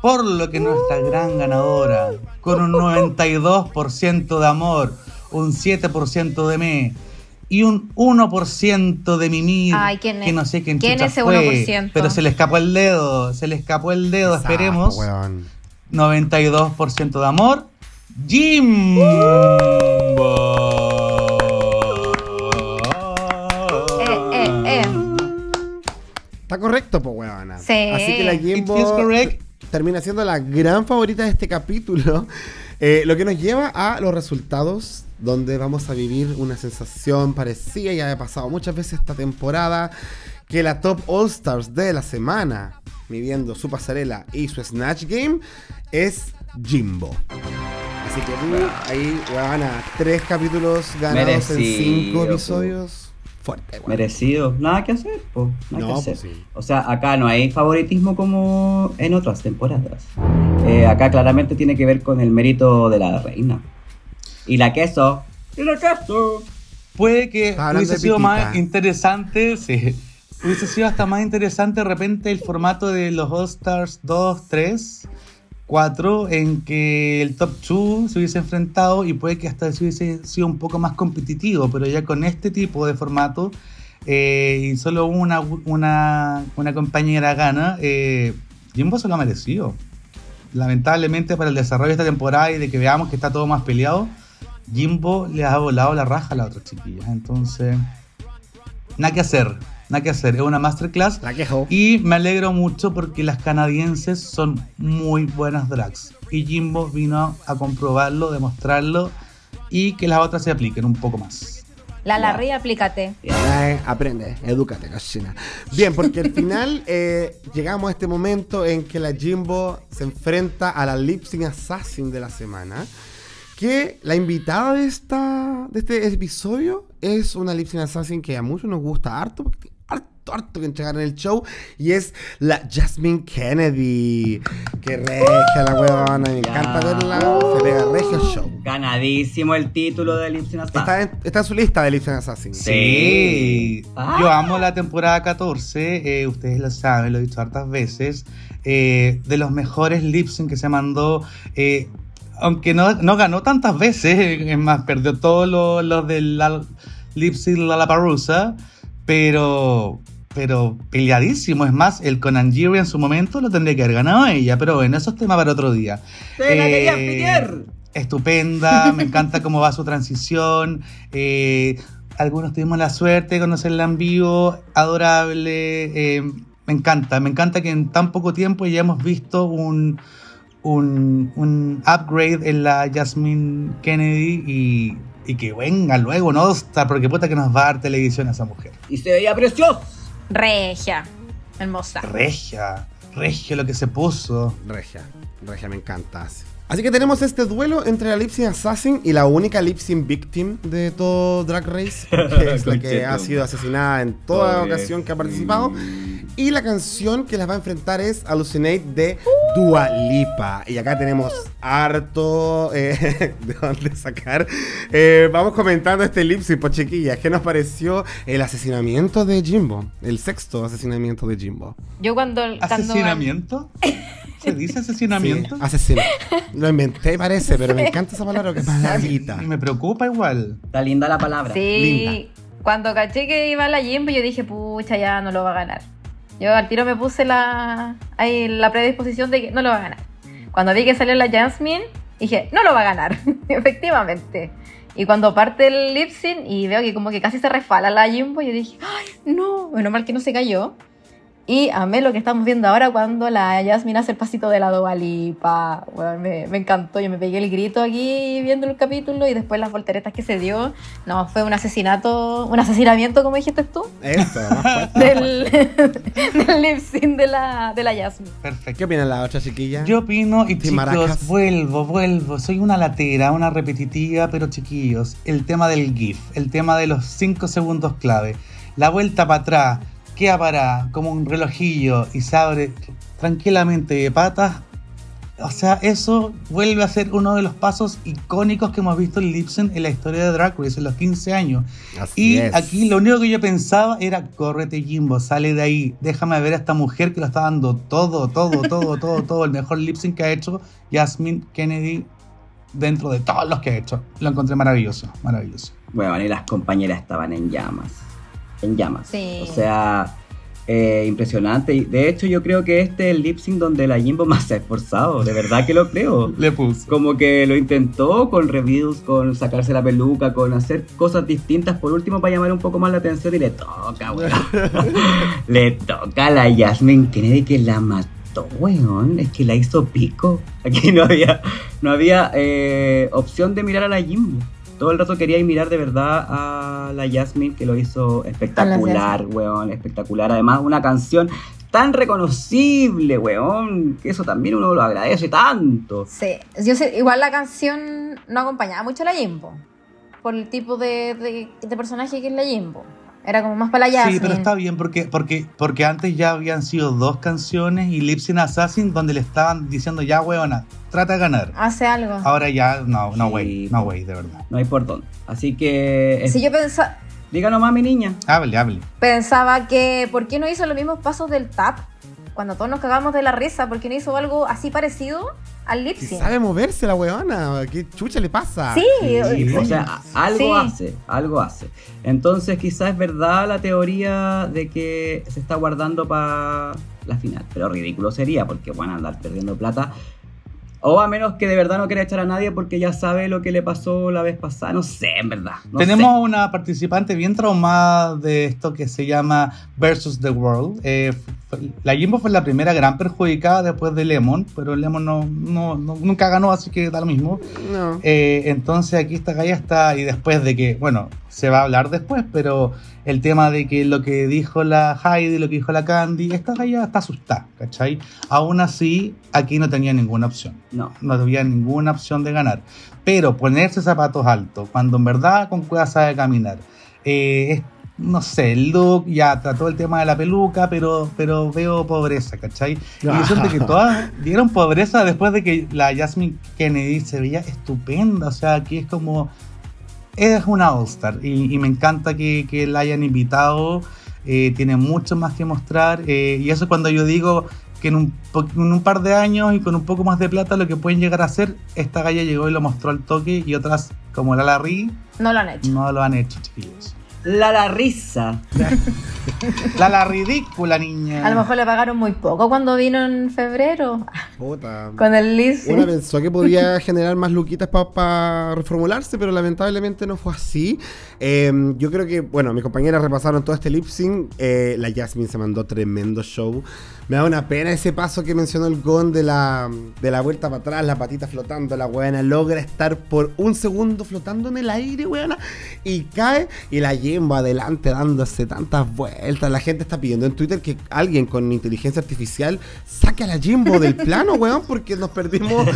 Por lo que nuestra gran ganadora, con un 92% de amor, un 7% de me y un 1% de mimir Ay, ¿quién es? que no sé quién, ¿Quién chucha es ese fue, 1%? pero se le escapó el dedo, se le escapó el dedo, esperemos. weón. 92% de amor. Jimbo. Eh, eh, eh. Está correcto, po, weona. Sí. Así que la Jimbo termina siendo la gran favorita de este capítulo. Eh, lo que nos lleva a los resultados, donde vamos a vivir una sensación parecida, ya ha pasado muchas veces esta temporada, que la Top All Stars de la semana, midiendo su pasarela y su Snatch Game, es Jimbo. Así que tú, ahí, weona, tres capítulos ganados en Merecido, cinco po. episodios. Fuerte, weón. Merecido. Nada que hacer, po. Nada No, que hacer. pues sí. O sea, acá no hay favoritismo como en otras temporadas. Eh, acá claramente tiene que ver con el mérito de la reina. Y la queso. Y la queso. Puede que hubiese sido más interesante, sí. Hubiese sido hasta más interesante de repente el formato de los All Stars 2, 3, 4, en que el top 2 se hubiese enfrentado y puede que hasta se hubiese sido un poco más competitivo, pero ya con este tipo de formato eh, y solo una, una, una compañera gana, eh, Jimbo se lo ha merecido. Lamentablemente para el desarrollo de esta temporada y de que veamos que está todo más peleado, Jimbo le ha volado la raja a las otras chiquillas. Entonces, nada que hacer, nada que hacer. Es una masterclass. La quejo. Y me alegro mucho porque las canadienses son muy buenas drags. Y Jimbo vino a comprobarlo, demostrarlo y que las otras se apliquen un poco más. La Larry, aplícate. Ay, aprende, edúcate, cochina. Bien, porque al final eh, llegamos a este momento en que la Jimbo se enfrenta a la Lip Sync Assassin de la semana. Que la invitada de, esta, de este episodio es una Lip Sync Assassin que a muchos nos gusta harto, porque tiene harto harto que entregar en el show. Y es la Jasmine Kennedy. Que regia la weona. Me encanta verla. Se pega regio show. Ganadísimo el título de Lipsin Assassin. Está en, está en su lista de Lipsin Assassin. Sí. Ah. Yo amo la temporada 14. Eh, ustedes lo saben, lo he dicho hartas veces. Eh, de los mejores Lipsin que se mandó. Eh, aunque no, no, ganó tantas veces, es más, perdió todos los, los del Lipsy Parusa, pero pero peleadísimo. Es más, el Conan Giri en su momento lo tendría que haber ganado ella, pero bueno, eso es tema para otro día. Eh, estupenda, me encanta cómo va su transición. Eh, algunos tuvimos la suerte de conocerla en vivo, adorable. Eh, me encanta, me encanta que en tan poco tiempo ya hemos visto un, un, un upgrade en la Jasmine Kennedy y y que venga luego, ¿no? Porque puta que nos va a dar televisión a esa mujer. Y se veía precioso. Regia. Hermosa. Regia. Regia lo que se puso. Regia. Regia me encanta. Así que tenemos este duelo entre la Lipsing Assassin y la única Lipsing Victim de todo Drag Race, que es la que ha sido asesinada en toda ocasión que ha participado. Y la canción que las va a enfrentar es Hallucinate de Dua Lipa. Y acá tenemos harto eh, de dónde sacar. Eh, vamos comentando este Lipsing, pues chiquillas. ¿Qué nos pareció el asesinamiento de Jimbo? El sexto asesinamiento de Jimbo. Yo cuando... ¿Asesinamiento? ¿Se dice asesinamiento? Sí, asesinato. Lo inventé, parece, pero me encanta esa palabra que es más larguita. Me preocupa igual. Está linda la palabra. Sí. Cuando caché que iba a la Jimbo, yo dije, pucha, ya no lo va a ganar. Yo al tiro me puse la, ahí, la predisposición de que no lo va a ganar. Cuando vi que salió la Jasmine, dije, no lo va a ganar, efectivamente. Y cuando parte el lip sync y veo que como que casi se resfala la Jimbo, yo dije, ¡ay, no! Bueno, mal que no se cayó. Y amé lo que estamos viendo ahora cuando la Jasmine hace el pasito de la Dovalipa. Bueno, me, me, encantó, yo me pegué el grito aquí viendo el capítulo y después las volteretas que se dio. No, fue un asesinato, un asesinamiento, como dijiste tú. Eso, del, del lip sync de la, de la Jasmine. Perfecto. ¿Qué opina la otra chiquilla? Yo opino, y chicos, vuelvo, vuelvo. Soy una latera, una repetitiva, pero chiquillos, el tema del GIF, el tema de los 5 segundos clave, la vuelta para atrás queda para como un relojillo y se abre tranquilamente de patas. O sea, eso vuelve a ser uno de los pasos icónicos que hemos visto en Lipsen en la historia de Drag Race en los 15 años. y aquí lo único que yo pensaba era, córrete Jimbo, sale de ahí, déjame ver a esta mujer que lo está dando todo, todo, todo, todo, todo, el mejor Lipsen que ha hecho Jasmine Kennedy dentro de todos los que ha hecho. Lo encontré maravilloso, maravilloso. Bueno, y las compañeras estaban en llamas en llamas. O sea, eh, impresionante. Y de hecho, yo creo que este es el lip sync donde la Jimbo más se ha esforzado. De verdad que lo creo. Le puso. Como que lo intentó con reviews, con sacarse la peluca, con hacer cosas distintas. Por último, para llamar un poco más la atención. Y le toca, weón. le toca a la Jasmine Kennedy que la mató, weón. Es que la hizo pico. Aquí no había, no había eh, opción de mirar a la Jimbo todo el rato quería mirar de verdad a la Jasmine, que lo hizo espectacular, weón, espectacular. Además, una canción tan reconocible, weón, que eso también uno lo agradece tanto. Sí, yo sé, igual la canción no acompañaba mucho a la Jimbo, por el tipo de, de personaje que es la Jimbo. Era como más para la Sí, pero está bien porque, porque, porque antes ya habían sido dos canciones y Lipsin Assassin donde le estaban diciendo ya, weona, trata de ganar. Hace algo. Ahora ya, no, no way, no way, de verdad. No hay por dónde. Así que... Si yo pensaba... Diga nomás, mi niña. Hable, hable. Pensaba que, ¿por qué no hizo los mismos pasos del tap? Cuando todos nos cagamos de la risa, ¿por qué no hizo algo así parecido? al lip Sabe moverse la weona, ¿qué chucha le pasa? Sí, o sea, algo hace, algo hace. Entonces quizás es verdad la teoría de que se está guardando para la final, pero ridículo sería porque van a andar perdiendo plata o a menos que de verdad no quiera echar a nadie porque ya sabe lo que le pasó la vez pasada. No sé, en verdad. Tenemos una participante bien traumada de esto que se llama Versus the World. Eh, la Jimbo fue la primera gran perjudicada después de Lemon, pero Lemon no, no, nunca ganó, así que da lo mismo. Eh, entonces aquí esta calle está, y después de que, bueno, se va a hablar después, pero el tema de que lo que dijo la Heidi, lo que dijo la Candy, esta galla está asustada, ¿cachai? Aún así, aquí no tenía ninguna opción. No. No había ninguna opción de ganar. Pero ponerse zapatos altos, cuando en verdad con cueva sabe caminar, eh, no sé, el look, ya trató el tema de la peluca, pero, pero veo pobreza, ¿cachai? Y yo siento que todas dieron pobreza después de que la Jasmine Kennedy se veía estupenda, o sea, aquí es como, es una All-Star y, me encanta que, que la hayan invitado, eh, tiene mucho más que mostrar, eh, y eso cuando yo digo que en un, en un, par de años y con un poco más de plata lo que pueden llegar a hacer, esta galla llegó y lo mostró al toque y otras como la Larry no lo han hecho. No lo han hecho, chiquillos. La la risa. la la ridícula, niña. A lo mejor le pagaron muy poco cuando vino en febrero. Puta. Con el Liz. Una pensó que podía generar más luquitas para reformularse, pero lamentablemente no fue así. Em, yo creo que, bueno, mis compañeras repasaron todo este lip sync. Eh, la Jasmine se mandó tremendo show. Me da una pena ese paso que mencionó el Gon de la, de la vuelta para atrás, la patita flotando. La weona logra estar por un segundo flotando en el aire, weona, y cae. Y la va adelante dándose tantas vueltas. La gente está pidiendo en Twitter que alguien con inteligencia artificial saque a la Jimbo del plano, weón, porque nos perdimos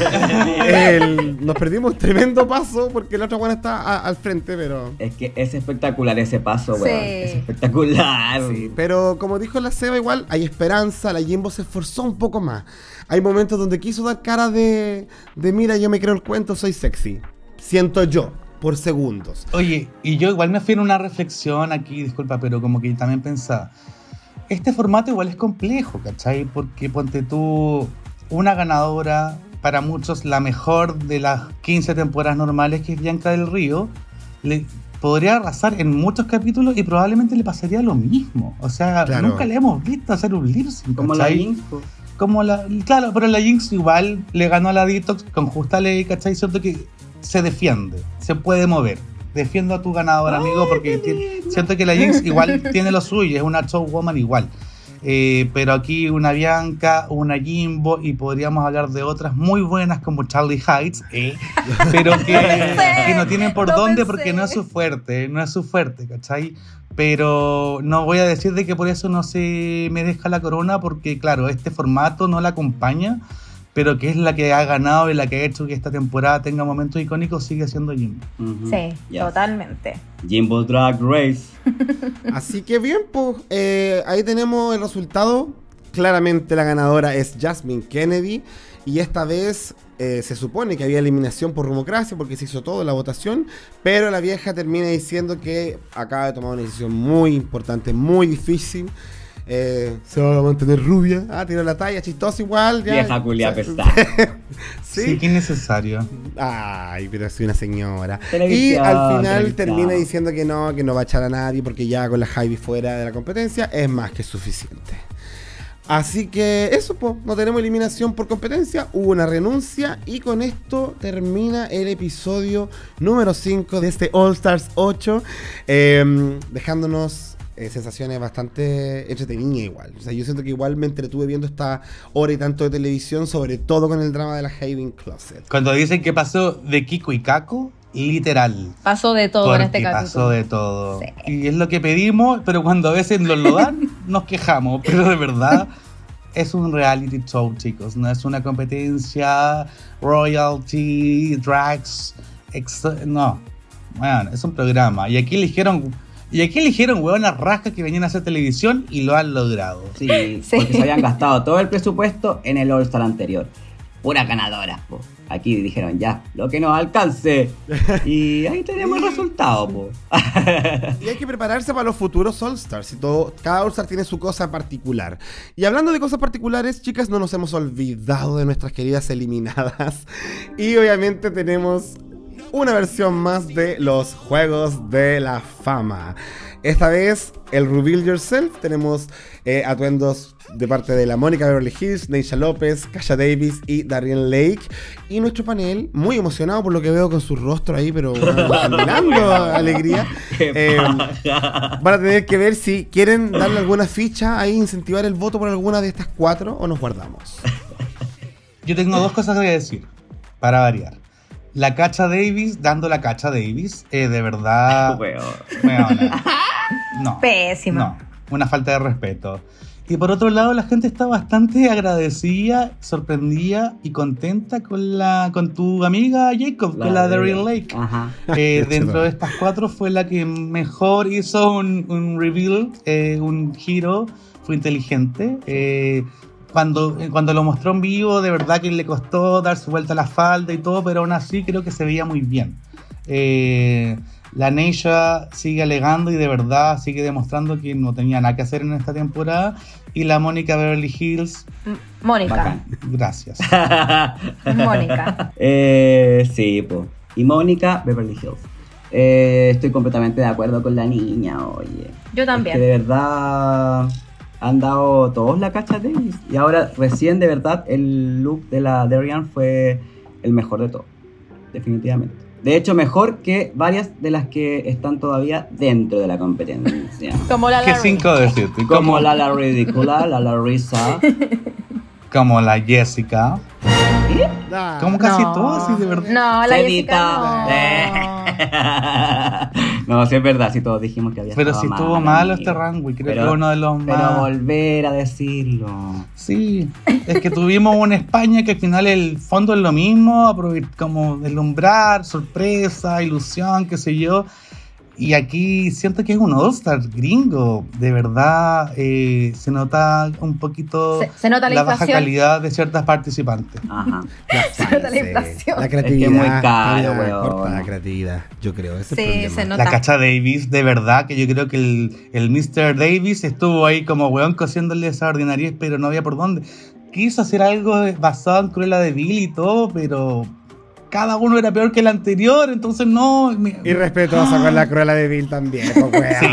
el, nos perdimos tremendo paso porque la otra weona está al frente, pero. Es que es espectacular ese paso, weón. Es espectacular. pero como dijo la Seba, igual hay esperanza. La Se esforzó un poco más. Hay momentos donde quiso dar cara de, de mira, yo me creo el cuento, soy sexy. Siento yo por segundos. Oye, y yo igual me fui en una reflexión aquí, disculpa, pero como que también pensaba, este formato igual es complejo, ¿cachai? Porque ponte tú una ganadora, para muchos la mejor de las 15 temporadas normales, que es Bianca del Río, podría arrasar en muchos capítulos y probablemente le pasaría lo mismo. O sea, nunca le hemos visto hacer un lip Como la Jinx. Como la, claro, pero la Jinx igual le ganó a la Detox con justa ley, ¿cachai? Cierto que se defiende, se puede mover. Defiendo a tu ganador, amigo, porque siento que la Jinx igual tiene lo suyo, es una showwoman igual. Eh, pero aquí una Bianca, una Jimbo y podríamos hablar de otras muy buenas como Charlie Heights, eh, pero que, que, no tienen por dónde porque no es su fuerte, no es su fuerte, ¿cachai? Pero no voy a decir de que por eso no se merezca la corona porque claro, este formato no la acompaña pero que es la que ha ganado y la que ha hecho que esta temporada tenga momentos icónicos, sigue siendo Jimbo. Sí, totalmente. Jimbo Drag Race. Así que bien, pues eh, ahí tenemos el resultado. Claramente la ganadora es Jasmine Kennedy. Y esta vez eh, se supone que había eliminación por rumocracia porque se hizo todo la votación. Pero la vieja termina diciendo que acaba de tomar una decisión muy importante, muy difícil. Eh, se va a mantener rubia. Ah, tiró la talla, chistosa igual. Vieja culia ¿Sí? sí, que necesario. Ay, pero soy una señora. Y al final termina diciendo que no, que no va a echar a nadie porque ya con la Javi fuera de la competencia es más que suficiente. Así que eso, pues, no tenemos eliminación por competencia, hubo una renuncia y con esto termina el episodio número 5 de este All Stars 8, em, dejándonos eh, sensaciones bastante entretenidas igual. O sea, yo siento que igual me entretuve viendo esta hora y tanto de televisión, sobre todo con el drama de la Haven Closet. Cuando dicen que pasó de Kiko y Kako, literal. Pasó de todo en este caso. Pasó de todo. Y es lo que pedimos, pero cuando a veces nos lo dan, nos quejamos. Pero de verdad, es un reality show, chicos. No es una competencia, royalty, drags. no. Bueno, es un programa. Y aquí eligieron y aquí eligieron huevonas rascas que venían a hacer televisión y lo han logrado. Sí, porque se habían gastado todo el presupuesto en el All-Star anterior. Pura ganadora. Po. Aquí dijeron ya, lo que nos alcance. Y ahí tenemos el resultado. Po. y hay que prepararse para los futuros All-Stars. cada All-Star tiene su cosa particular. Y hablando de cosas particulares, chicas, no nos hemos olvidado de nuestras queridas eliminadas. Y obviamente tenemos una versión más de los Juegos de la Fama. Esta vez, el Reveal Yourself, tenemos eh, atuendos de parte de la Mónica Beverly Hills, Neisha López, Kasha Davis y Darien Lake. Y nuestro panel, muy emocionado por lo que veo con su rostro ahí, pero mirando alegría. Eh, van a tener que ver si quieren darle alguna ficha ahí, incentivar el voto por alguna de estas cuatro o nos guardamos. Yo tengo dos cosas que decir, para variar la cacha Davis dando la cacha Davis, eh, de verdad. no. Pésimo. No, una falta de respeto. Y por otro lado, la gente está bastante agradecida, sorprendida y contenta con la con tu amiga Jacob, con la de Real Lake. Eh, dentro de estas cuatro fue la que mejor hizo un, un reveal, eh, un giro, fue inteligente. Eh, cuando, cuando lo mostró en vivo, de verdad que le costó darse vuelta a la falda y todo, pero aún así creo que se veía muy bien. Eh, la Neisha sigue alegando y de verdad sigue demostrando que no tenía nada que hacer en esta temporada. Y la Mónica Beverly Hills. Mónica. Gracias. Mónica. Eh, sí, pues. Y Mónica Beverly Hills. Eh, estoy completamente de acuerdo con la niña, oye. Yo también. que de verdad han dado todos la cacha de Davis. Y ahora, recién, de verdad, el look de la Darian fue el mejor de todo. Definitivamente. De hecho, mejor que varias de las que están todavía dentro de la competencia. Como la ¿Qué cinco decirte? Como la La Ridícula, la La Risa. Como la Jessica. Como casi todas, sí, de verdad. No, la Jessica no. no, sí es verdad, sí todos dijimos que había Pero si estuvo malo este runway, creo que uno de los más... Pero volver a decirlo. Sí, es que tuvimos una España que al final el fondo es lo mismo, como deslumbrar, sorpresa, ilusión, qué sé yo. Y aquí siento que es un All-Star gringo. De verdad, eh, se nota un poquito se, nota la, baja calidad de ciertas participantes. Ajá. se nota la inflación. La creatividad. Es que muy caro, weón. La creatividad, yo creo. Ese sí, se nota. La cacha Davis, de verdad, que yo creo que el, el Mr. Davis estuvo ahí como weón cosiéndole esa ordinaria, pero no había por dónde. Quiso hacer algo basado en Cruella de Bill y todo, pero cada uno era peor que el anterior, entonces no. Y respetuosa con la cruela de Bill también, pues, Sí,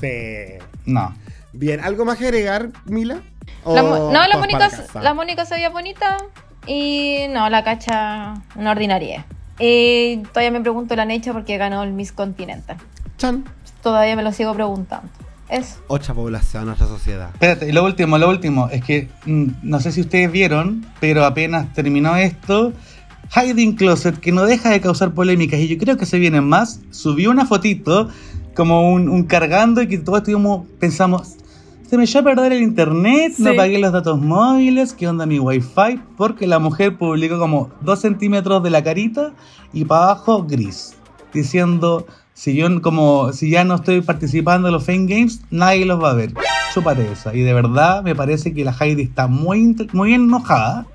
Sí. No. Bien, ¿algo más que agregar, Mila? no, la Mónica, la Mónica se veía bonita y no, la cacha una ordinaria. Y todavía me pregunto la Necha porque ganó el Miss Continental. Chan. Todavía me lo sigo preguntando. Es. Ocha población, nuestra sociedad. Espérate, y lo último, lo último, es que mm, no sé si ustedes vieron, pero apenas terminó esto, Hiding Closet, que no deja de causar polémicas y yo creo que se vienen más, subió una fotito como un, cargando y que todos estuvimos, pensamos, se me echó a perder el internet, no pagué los datos móviles, qué onda mi wifi, porque la mujer publicó como dos centímetros de la carita y para abajo gris, diciendo, si yo como, si ya no estoy participando en los Fame Games, nadie los va a ver. Chúpate esa. Y de verdad me parece que la Heidi está muy, muy enojada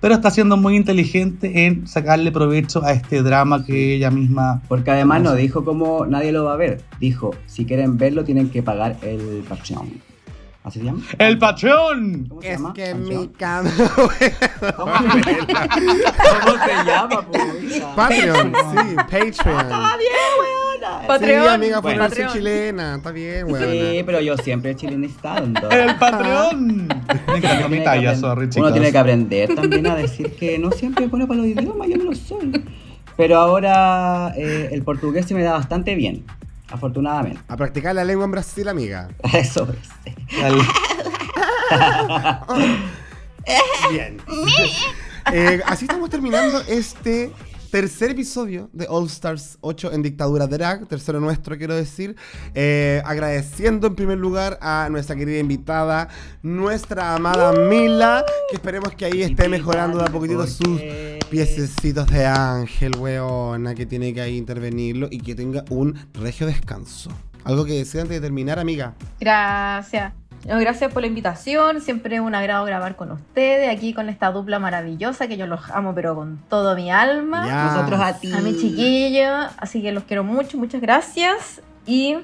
pero está siendo muy inteligente en sacarle provecho a este drama que ella misma... Porque además no dijo como nadie lo va a ver, dijo, si quieren verlo tienen que pagar el Patreon. ¿Así se llama? ¡El Patreon! es que mi cama... ¿Cómo, se llama? Patreon, sí, Patreon. Está bien, weona. Patreon. Sí, amiga, por bueno. ser chilena. Está bien, weona. Sí, pero yo siempre he chilenizado. ¡El Patreon! Me encantó mi talla, sorry, chicos. Uno tiene que aprender también a decir que no siempre es bueno para los idiomas, yo no lo soy. Pero ahora eh, el portugués se me da bastante bien. Afortunadamente. A practicar la lengua en Brasil, amiga. Eso es. Bien. Eh, así estamos terminando este tercer episodio de All Stars 8 en Dictadura Drag, tercero nuestro quiero decir, eh, agradeciendo en primer lugar a nuestra querida invitada, nuestra amada Mila, que esperemos que ahí esté mejorando de a poquitito sus piececitos de ángel, weona, que tiene que ahí intervenirlo y que tenga un regio descanso. ¿Algo que decir antes de terminar, amiga? Gracias gracias por la invitación, siempre es un agrado grabar con ustedes, aquí con esta dupla maravillosa que yo los amo pero con todo mi alma. Nosotros a ti. A mi chiquillo, así que los quiero mucho, muchas gracias y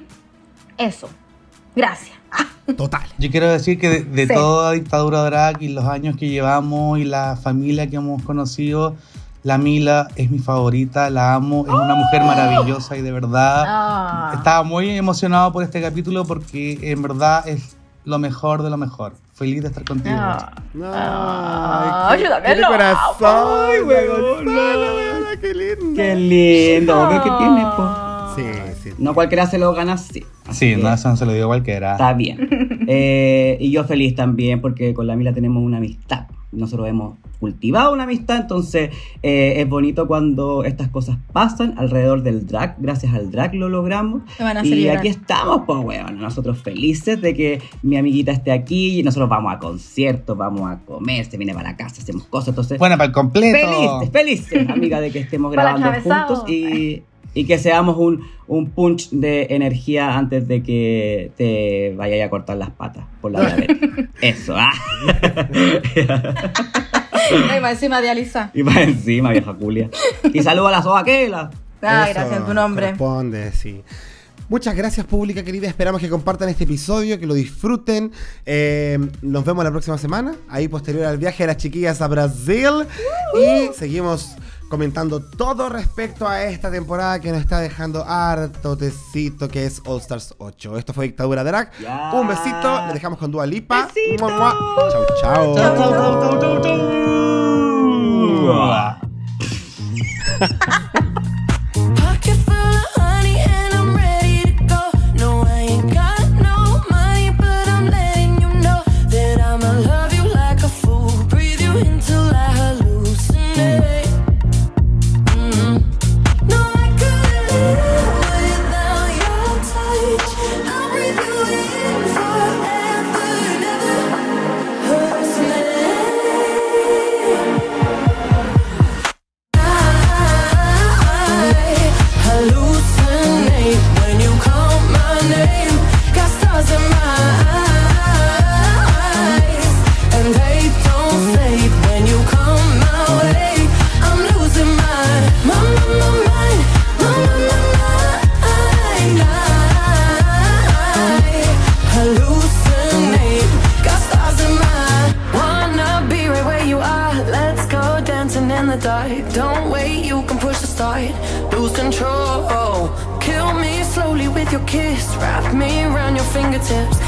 eso, gracias. Total. Yo quiero decir que de, toda dictadura drag y los años que llevamos y la familia que hemos conocido, la Mila es mi favorita, la amo, es una mujer maravillosa y de verdad ah. estaba muy emocionado por este capítulo porque en verdad es lo mejor de lo mejor. Feliz de estar contigo. No, ay, qué, qué corazón, ay, weón. Qué lindo. Qué lindo. Obvio que tiene, po. Sí, sí. No cualquiera se lo gana así. Sí, no, eso no se lo digo cualquiera. Está bien. eh, y yo feliz también porque con la Mila tenemos una amistad. Nosotros hemos cultivado una amistad, entonces eh, es bonito cuando estas cosas pasan alrededor del drag, gracias al drag lo logramos. y aquí estamos, pues weón, nosotros felices de que mi amiguita esté aquí y nosotros vamos a conciertos, vamos a comer, se viene para la casa, hacemos cosas, entonces... Bueno, para el completo. Felices, felices, amiga, de que estemos grabando juntos y y que seamos un, un, punch de energía antes de que te vayas a cortar las patas por la diabetes. Eso, ah. y más encima de Alisa. Y más encima, vieja culia. Y saludo a la sobaquela. Ah, gracias en tu nombre. Responde, sí. Muchas gracias, pública querida. Esperamos que compartan este episodio, que lo disfruten. Eh, nos vemos la próxima semana, ahí posterior al viaje de las chiquillas a Brasil. Y seguimos comentando todo respecto a esta temporada que nos está dejando harto tecito que es All Stars 8. Esto fue Dictadura Drag. Un besito, le dejamos con Dua Lipa. Besito. Chau, chau. Chau, chau, chau, chau, chau. your kiss, wrap me around your fingertips.